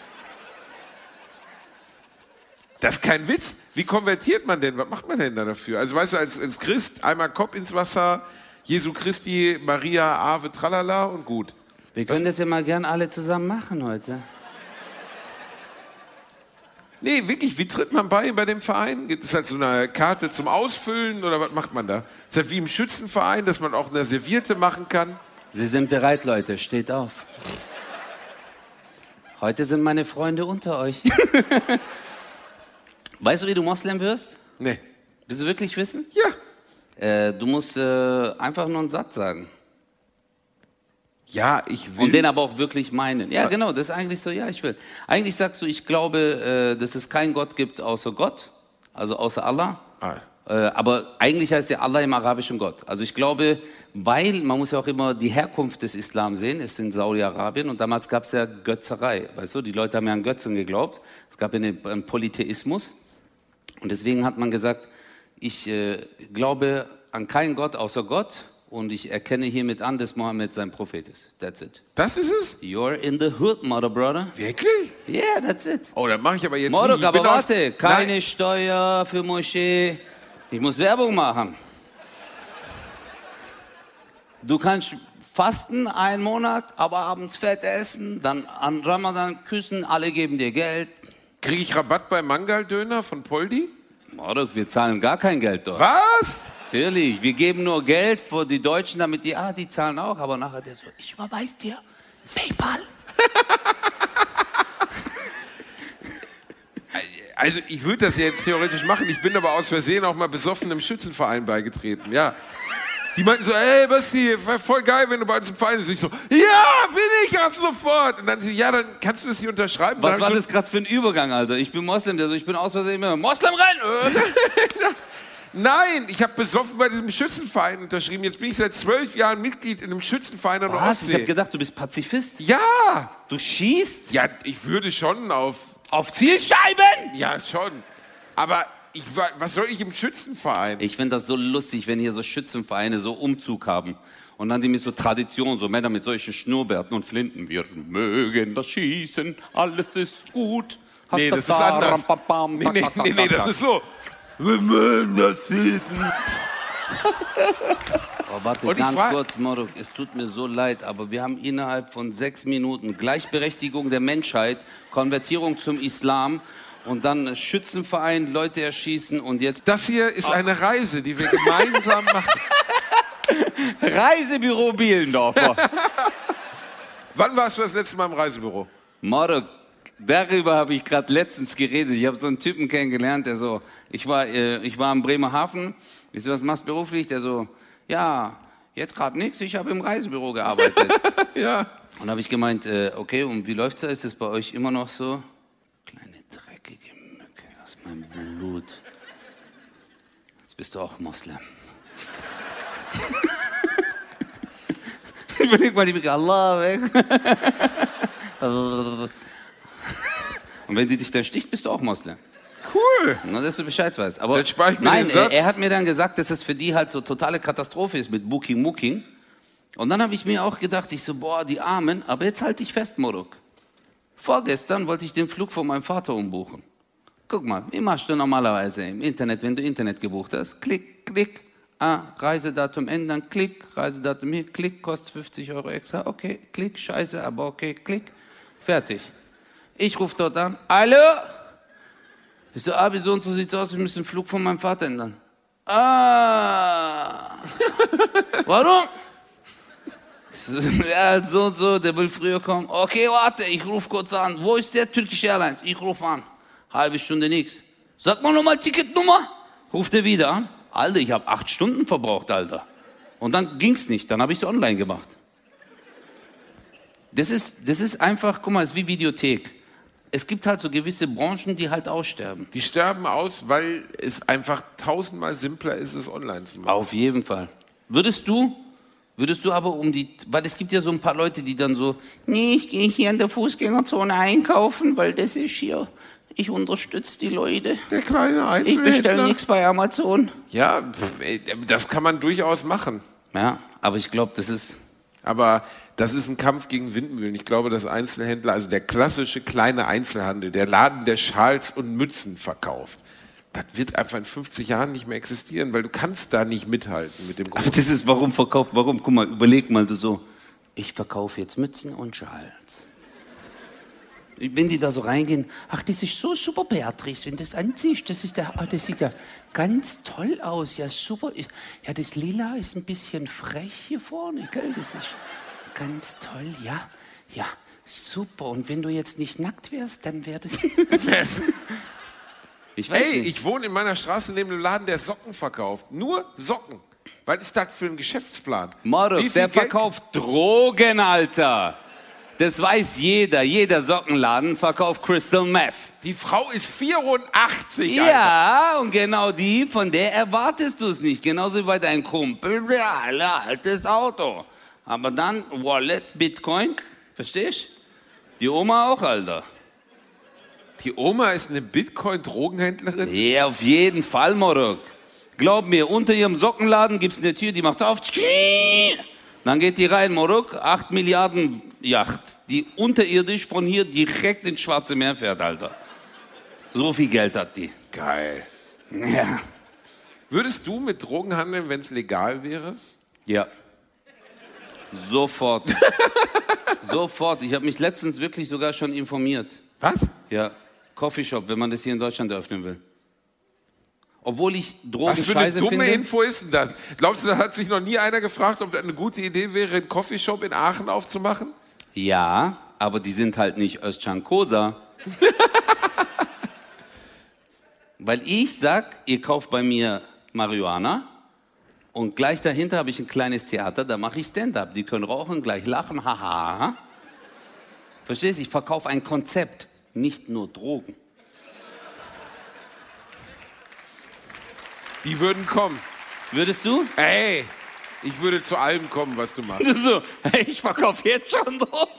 Das ist kein Witz. Wie konvertiert man denn? Was macht man denn da dafür? Also weißt du, als, als Christ einmal Kopf ins Wasser, Jesu Christi, Maria, Ave, tralala und gut. Wir können das ja mal gern alle zusammen machen heute. Nee, wirklich, wie tritt man bei bei dem Verein? Gibt es halt so eine Karte zum Ausfüllen oder was macht man da? Ist das wie im Schützenverein, dass man auch eine Servierte machen kann? Sie sind bereit, Leute, steht auf. Heute sind meine Freunde unter euch. weißt du, wie du Moslem wirst? Nee. Willst du wirklich wissen? Ja. Äh, du musst äh, einfach nur einen Satz sagen. Ja, ich will. Und den aber auch wirklich meinen. Ja, genau, das ist eigentlich so, ja, ich will. Eigentlich sagst du, ich glaube, äh, dass es keinen Gott gibt außer Gott, also außer Allah. Ah. Äh, aber eigentlich heißt der Allah im arabischen Gott. Also ich glaube, weil, man muss ja auch immer die Herkunft des Islam sehen, ist in Saudi-Arabien und damals gab es ja Götzerei. Weißt du, die Leute haben ja an Götzen geglaubt. Es gab einen Polytheismus. Und deswegen hat man gesagt, ich äh, glaube an keinen Gott außer Gott und ich erkenne hiermit an, dass Mohammed sein Prophet ist. That's it. Das ist es? You're in the hood, mother brother. Wirklich? Yeah, that's it. Oh, dann mache ich aber jetzt Morok, nicht. Ich aber warte, keine Nein. Steuer für Moschee. Ich muss Werbung machen. Du kannst fasten einen Monat, aber abends Fett essen, dann an Ramadan küssen, alle geben dir Geld. Kriege ich Rabatt bei Mangaldöner von Poldi? Morok, wir zahlen gar kein Geld dort. Was? Natürlich, wir geben nur Geld für die Deutschen, damit die, ah, die zahlen auch, aber nachher der so, ich überweis dir PayPal. Also ich würde das ja jetzt theoretisch machen. Ich bin aber aus Versehen auch mal besoffen im Schützenverein beigetreten. Ja. Die meinten so, ey Basti, voll geil, wenn du bei uns im Verein bist. Ich so, ja, bin ich ab sofort. Und dann sie, ja, dann kannst du das hier unterschreiben. Was war das gerade für ein Übergang, Alter? Ich bin Moslem, der so, ich bin aus Versehen immer, Moslem rein! Nein, ich habe besoffen bei diesem Schützenverein unterschrieben. Jetzt bin ich seit zwölf Jahren Mitglied in einem Schützenverein an der Was? Ich habe Ostsee. gedacht, du bist Pazifist. Ja, Du schießt ja, ich würde schon auf, auf Zielscheiben? ja schon. Aber ich, wa- was soll ich im Schützenverein? Ich finde das so lustig, wenn hier so Schützenvereine so Umzug haben. Und dann die mit so Tradition, so Männer mit solchen Schnurrbärten und Flinten. Wir mögen das Schießen, alles ist gut. Nee, das ist anders. Nee, nee, nee, nee, das ist so. Wir mögen das Schießen. Oh, warte, Und ich ganz frag- kurz, Morok, es tut mir so leid, aber wir haben innerhalb von sechs Minuten Gleichberechtigung der Menschheit, Konvertierung zum Islam und dann Schützenverein, Leute erschießen und jetzt Das hier ist eine Reise, die wir gemeinsam machen. Reisebüro Bielendorfer. Wann warst du das letzte Mal im Reisebüro? Marok, darüber habe ich gerade letztens geredet. Ich habe so einen Typen kennengelernt, der so, ich war, äh, ich war in Bremerhaven. Ich so, was machst du beruflich? Der so, ja, jetzt gerade nichts, ich habe im Reisebüro gearbeitet. Ja. und habe ich gemeint, äh, okay, und wie läuft's da? Ist es bei euch immer noch so? Kleine dreckige Mücke aus meinem Blut. Jetzt bist du auch Moslem. Überleg mal die Mücke, Allah weg. Und wenn sie dich dann sticht, bist du auch Moslem. Cool. Nur, dass du Bescheid weißt. Aber Dann spar ich mir nein, den Satz. Er, er hat mir dann gesagt, dass es für die halt so totale Katastrophe ist mit Booking Mooking. Und dann habe ich mir auch gedacht, ich so, boah, die Armen, aber jetzt halte ich fest, Moruk. Vorgestern wollte ich den Flug von meinem Vater umbuchen. Guck mal, wie machst du normalerweise im Internet, wenn du Internet gebucht hast? Klick, klick, ah, Reisedatum ändern, klick, Reisedatum hier, klick, kostet 50 Euro extra, okay, klick, scheiße, aber okay, klick, fertig. Ich rufe dort an, hallo? Ich so, Abi, so und so sieht's aus, wir müssen den Flug von meinem Vater ändern. Ah, warum? So, Ja, so und so, der will früher kommen. Okay, warte, ich rufe kurz an. Wo ist der Turkish Airlines? Ich rufe an. Halbe Stunde nichts. Sag mal nochmal Ticketnummer. Ruft er wieder an. Alter, ich habe acht Stunden verbraucht, Alter. Und dann ging's nicht. Dann habe ich es online gemacht. Das ist, das ist einfach, guck mal, es ist wie Videothek. Es gibt halt so gewisse Branchen, die halt aussterben. Die sterben aus, weil es einfach tausendmal simpler ist, es online zu machen. Auf jeden Fall. Würdest du Würdest du aber um die, weil es gibt ja so ein paar Leute, die dann so, nee, ich gehe hier in der Fußgängerzone einkaufen, weil das ist hier, ich unterstütze die Leute. Der kleine Ich bestelle Einzelhändler. nichts bei Amazon. Ja, das kann man durchaus machen. Ja, aber ich glaube, das ist, Aber das ist ein Kampf gegen Windmühlen. Ich glaube, dass Einzelhändler, also der klassische kleine Einzelhandel, der Laden, der Schals und Mützen verkauft, das wird einfach in 50 Jahren nicht mehr existieren, weil du kannst da nicht mithalten mit dem aber Großen. das ist, warum verkauft, warum, guck mal, überleg mal du so, ich verkaufe jetzt Mützen und Schals. Wenn die da so reingehen, ach, das ist so super, Beatrice, wenn du das anziehst, das, ist der, das sieht ja ganz toll aus, ja super. Ja, das Lila ist ein bisschen frech hier vorne, gell, das ist ganz toll, ja, ja, super. Und wenn du jetzt nicht nackt wärst, dann wäre das... ich weiß Ey, nicht. ich wohne in meiner Straße neben einem Laden, der Socken verkauft. Nur Socken. Was ist das für ein Geschäftsplan? Viel der Geld- verkauft Drogen, Alter. Das weiß jeder. Jeder Sockenladen verkauft Crystal Meth. Die Frau ist 84, Alter. Ja, und genau die, von der erwartest du es nicht. Genauso wie bei deinem Kumpel. Ja, alle altes Auto. Aber dann Wallet, Bitcoin. Verstehst? Die Oma auch, Alter. Die Oma ist eine Bitcoin-Drogenhändlerin. Ja, auf jeden Fall, Morok. Glaub mir, unter ihrem Sockenladen gibt's eine Tür, die macht auf. Dann geht die rein, Morok, 8 Milliarden Yacht, die unterirdisch von hier direkt ins Schwarze Meer fährt, Alter. So viel Geld hat die. Geil. Ja. Würdest du mit Drogen handeln, wenn es legal wäre? Ja. Sofort. Sofort. Ich habe mich letztens wirklich sogar schon informiert. Was? Ja. Coffeeshop, wenn man das hier in Deutschland eröffnen will. Obwohl ich Drogen Was für eine dumme finde. Info ist denn das? Glaubst du, da hat sich noch nie einer gefragt, ob das eine gute Idee wäre, einen Coffeeshop in Aachen aufzumachen? Ja, aber die sind halt nicht Özcan Kosa. Weil ich sag, ihr kauft bei mir Marihuana und gleich dahinter habe ich ein kleines Theater, da mache ich Stand-up. Die können rauchen, gleich lachen, haha. Verstehst du? Ich verkaufe ein Konzept, nicht nur Drogen. Die würden kommen. Würdest du? Ey, ich würde zu allem kommen, was du machst. So, hey, ich verkaufe jetzt schon Drogen.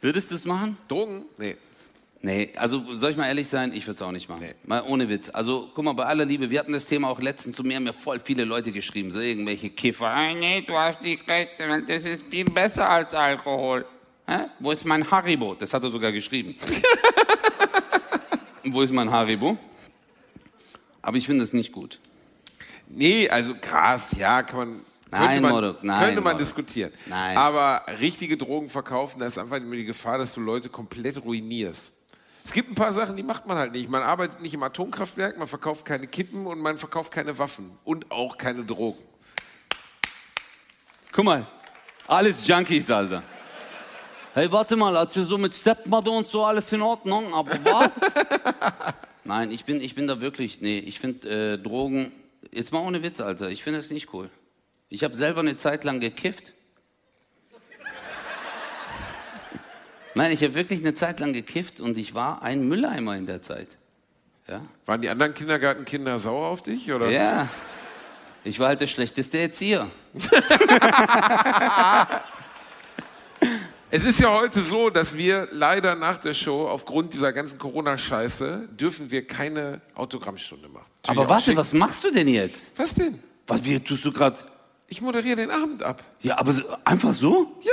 Würdest du es machen? Drogen? Nee. Nee, also soll ich mal ehrlich sein, ich würde es auch nicht machen. Mal ohne Witz. Also guck mal, bei aller Liebe, wir hatten das Thema auch letztens zu mir, haben mir voll viele Leute geschrieben, so irgendwelche Kiffer. Ah, nee, du hast nicht recht, das ist viel besser als Alkohol. Hä? Wo ist mein Haribo? Das hat er sogar geschrieben. Wo ist mein Haribo? Aber ich finde es nicht gut. Nee, also krass, ja, kann man. Nein, könnte man, Morok, nein, könnte man Morok. diskutieren. Nein. Aber richtige Drogen verkaufen, da ist einfach immer die Gefahr, dass du Leute komplett ruinierst. Es gibt ein paar Sachen, die macht man halt nicht. Man arbeitet nicht im Atomkraftwerk, man verkauft keine Kippen und man verkauft keine Waffen und auch keine Drogen. Guck mal, alles Junkies, Alter. Hey, warte mal, als wir so mit Stepmother und so alles in Ordnung, aber was? Nein, ich bin, ich bin da wirklich, nee, ich finde äh, Drogen, jetzt mal ohne Witz, Alter, ich finde das nicht cool. Ich habe selber eine Zeit lang gekifft. Nein, ich habe wirklich eine Zeit lang gekifft und ich war ein Mülleimer in der Zeit. Ja? Waren die anderen Kindergartenkinder sauer auf dich? Oder? Ja. Ich war halt der schlechteste Erzieher. Es ist ja heute so, dass wir leider nach der Show aufgrund dieser ganzen Corona-Scheiße dürfen wir keine Autogrammstunde machen. Aber Natürlich auch warte, schick. was machst du denn jetzt? Was denn? Was, wie tust du gerade? Ich moderiere den Abend ab. Ja, aber einfach so? Ja.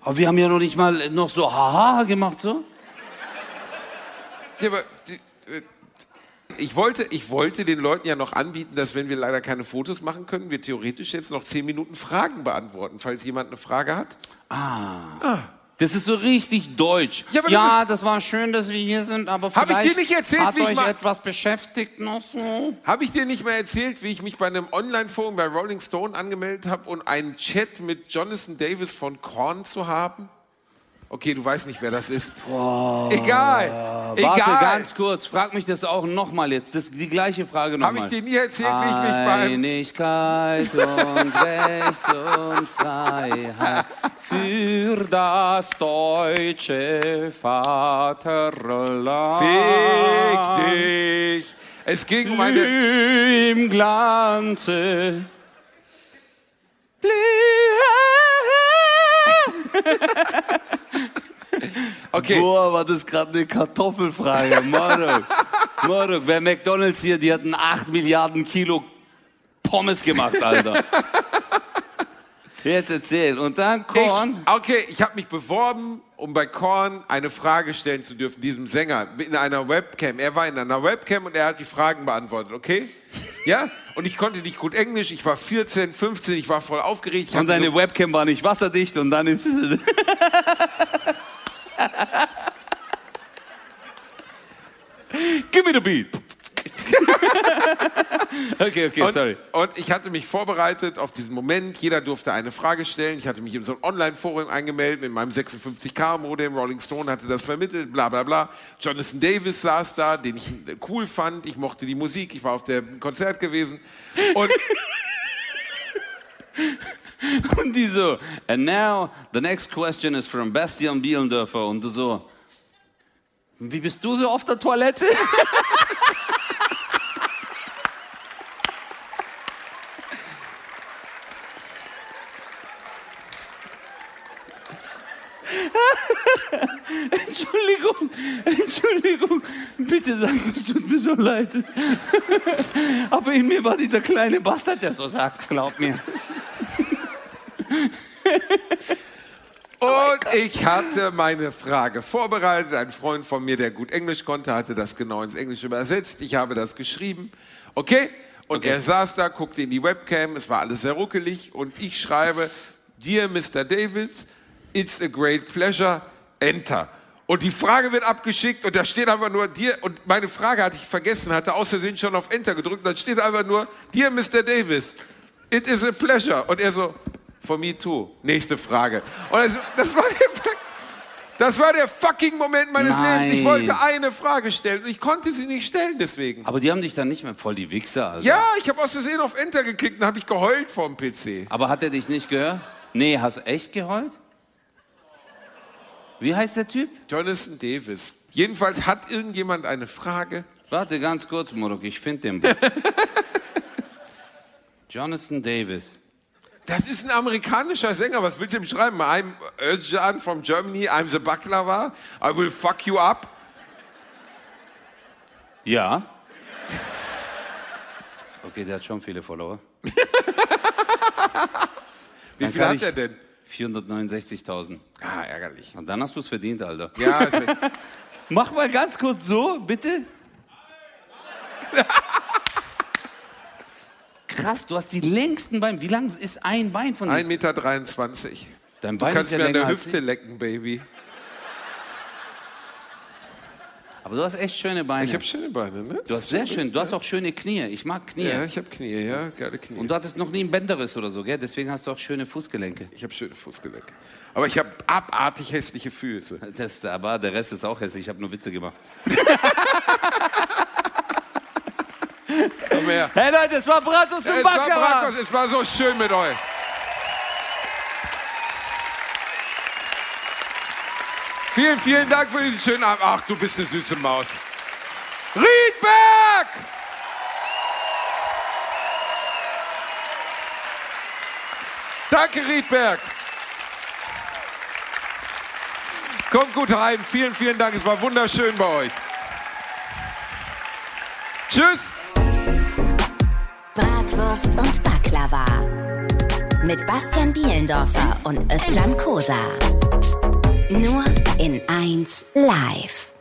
Aber wir haben ja noch nicht mal noch so haha gemacht, so? Ja, aber die, äh, ich wollte, ich wollte den Leuten ja noch anbieten, dass wenn wir leider keine Fotos machen können, wir theoretisch jetzt noch zehn Minuten Fragen beantworten, falls jemand eine Frage hat. Das ist so richtig deutsch. Ja, ja das das war schön, dass wir hier sind, aber Hab ich vielleicht dir nicht erzählt, hat wie ich euch mal- etwas beschäftigt noch so? Habe ich dir nicht mehr erzählt, wie ich mich bei einem Online-Forum bei Rolling Stone angemeldet habe und einen Chat mit Jonathan Davis von Korn zu haben? Okay, du weißt nicht, wer das ist. Egal. Warte, Egal. ganz kurz, frag mich das auch nochmal jetzt. Das die gleiche Frage Habe nochmal. ich dir nie erzählt, wie ich mich beim Einigkeit und Recht und Freiheit für das deutsche Vaterland. Fick dich. Es ging um eine. Im Glanze. Okay. Boah, war das gerade eine Kartoffelfrage. Marok. Marok, wer McDonalds hier, die hatten 8 Milliarden Kilo Pommes gemacht, Alter. Jetzt erzähl. Und dann Korn. Ich, okay, ich habe mich beworben, um bei Korn eine Frage stellen zu dürfen, diesem Sänger, in einer Webcam. Er war in einer Webcam und er hat die Fragen beantwortet, okay? Ja? Und ich konnte nicht gut Englisch, ich war 14, 15, ich war voll aufgeregt. Und deine so- Webcam war nicht wasserdicht und dann ist. Give me the beat. okay, okay, Und, sorry. und ich hatte mich vorbereitet auf diesen Moment. Jeder durfte eine Frage stellen. Ich hatte mich in so ein Online-Forum eingemeldet mit meinem 56K-Modem. Rolling Stone hatte das vermittelt, bla bla bla. Jonathan Davis saß da, den ich cool fand. Ich mochte die Musik. Ich war auf dem Konzert gewesen. Und Und die so, and now the next question is from Bastian Bielendörfer. Und du so, wie bist du so auf der Toilette? Entschuldigung, Entschuldigung, bitte sag, es tut mir so leid. Aber in mir war dieser kleine Bastard, der so sagt, glaub mir. Und ich hatte meine Frage vorbereitet. Ein Freund von mir, der gut Englisch konnte, hatte das genau ins Englische übersetzt. Ich habe das geschrieben. Okay? Und er saß da, guckte in die Webcam. Es war alles sehr ruckelig. Und ich schreibe, Dear Mr. Davids, it's a great pleasure. Enter. Und die Frage wird abgeschickt und da steht einfach nur dir und meine Frage hatte ich vergessen, hatte aus Versehen schon auf Enter gedrückt. Und dann steht einfach nur Dear Mr. Davis, it is a pleasure. Und er so, for me too. Nächste Frage. Und das, das, war, der, das war der fucking Moment meines Nein. Lebens. Ich wollte eine Frage stellen und ich konnte sie nicht stellen deswegen. Aber die haben dich dann nicht mehr voll die Wichser, also. Ja, ich habe aus Versehen auf Enter geklickt und habe ich geheult vorm PC. Aber hat er dich nicht gehört? Nee, hast du echt geheult? Wie heißt der Typ? Jonathan Davis. Jedenfalls hat irgendjemand eine Frage. Warte ganz kurz, Morok, ich finde den Buch. Jonathan Davis. Das ist ein amerikanischer Sänger. Was willst du ihm schreiben? I'm Özcan from Germany. I'm the Baklava. I will fuck you up. Ja. Okay, der hat schon viele Follower. Wie viel hat er denn? 469.000. Ah, ärgerlich. Und dann hast du es verdient, Alter. Ja. Mach mal ganz kurz so, bitte. Krass, du hast die längsten Beine. Wie lang ist ein Bein von 1,23 diesem- Meter. Dein Du Bein kannst ist ja mir an der Hüfte lecken, Baby. Aber du hast echt schöne Beine. Ich habe schöne Beine, ne? du hast sehr schön, du hast auch schöne Knie. Ich mag Knie. Ja, ich habe Knie, ja, geile Knie. Und du hattest noch nie einen Bänderriss oder so, gell? Deswegen hast du auch schöne Fußgelenke. ich habe schöne Fußgelenke. Aber ich habe abartig hässliche Füße. Das, aber der Rest ist auch hässlich. Ich habe nur Witze gemacht. Komm her. Hey Leute, es war Bratwurst Es war, Bratwurst, es war so schön mit euch. Vielen, vielen Dank für diesen schönen Abend. Ach, du bist eine süße Maus. Riedberg! Danke, Riedberg. Kommt gut heim. Vielen, vielen Dank. Es war wunderschön bei euch. Tschüss. Bratwurst und Baklava. Mit Bastian Bielendorfer und Özcan Kosa. Nur in 1 live.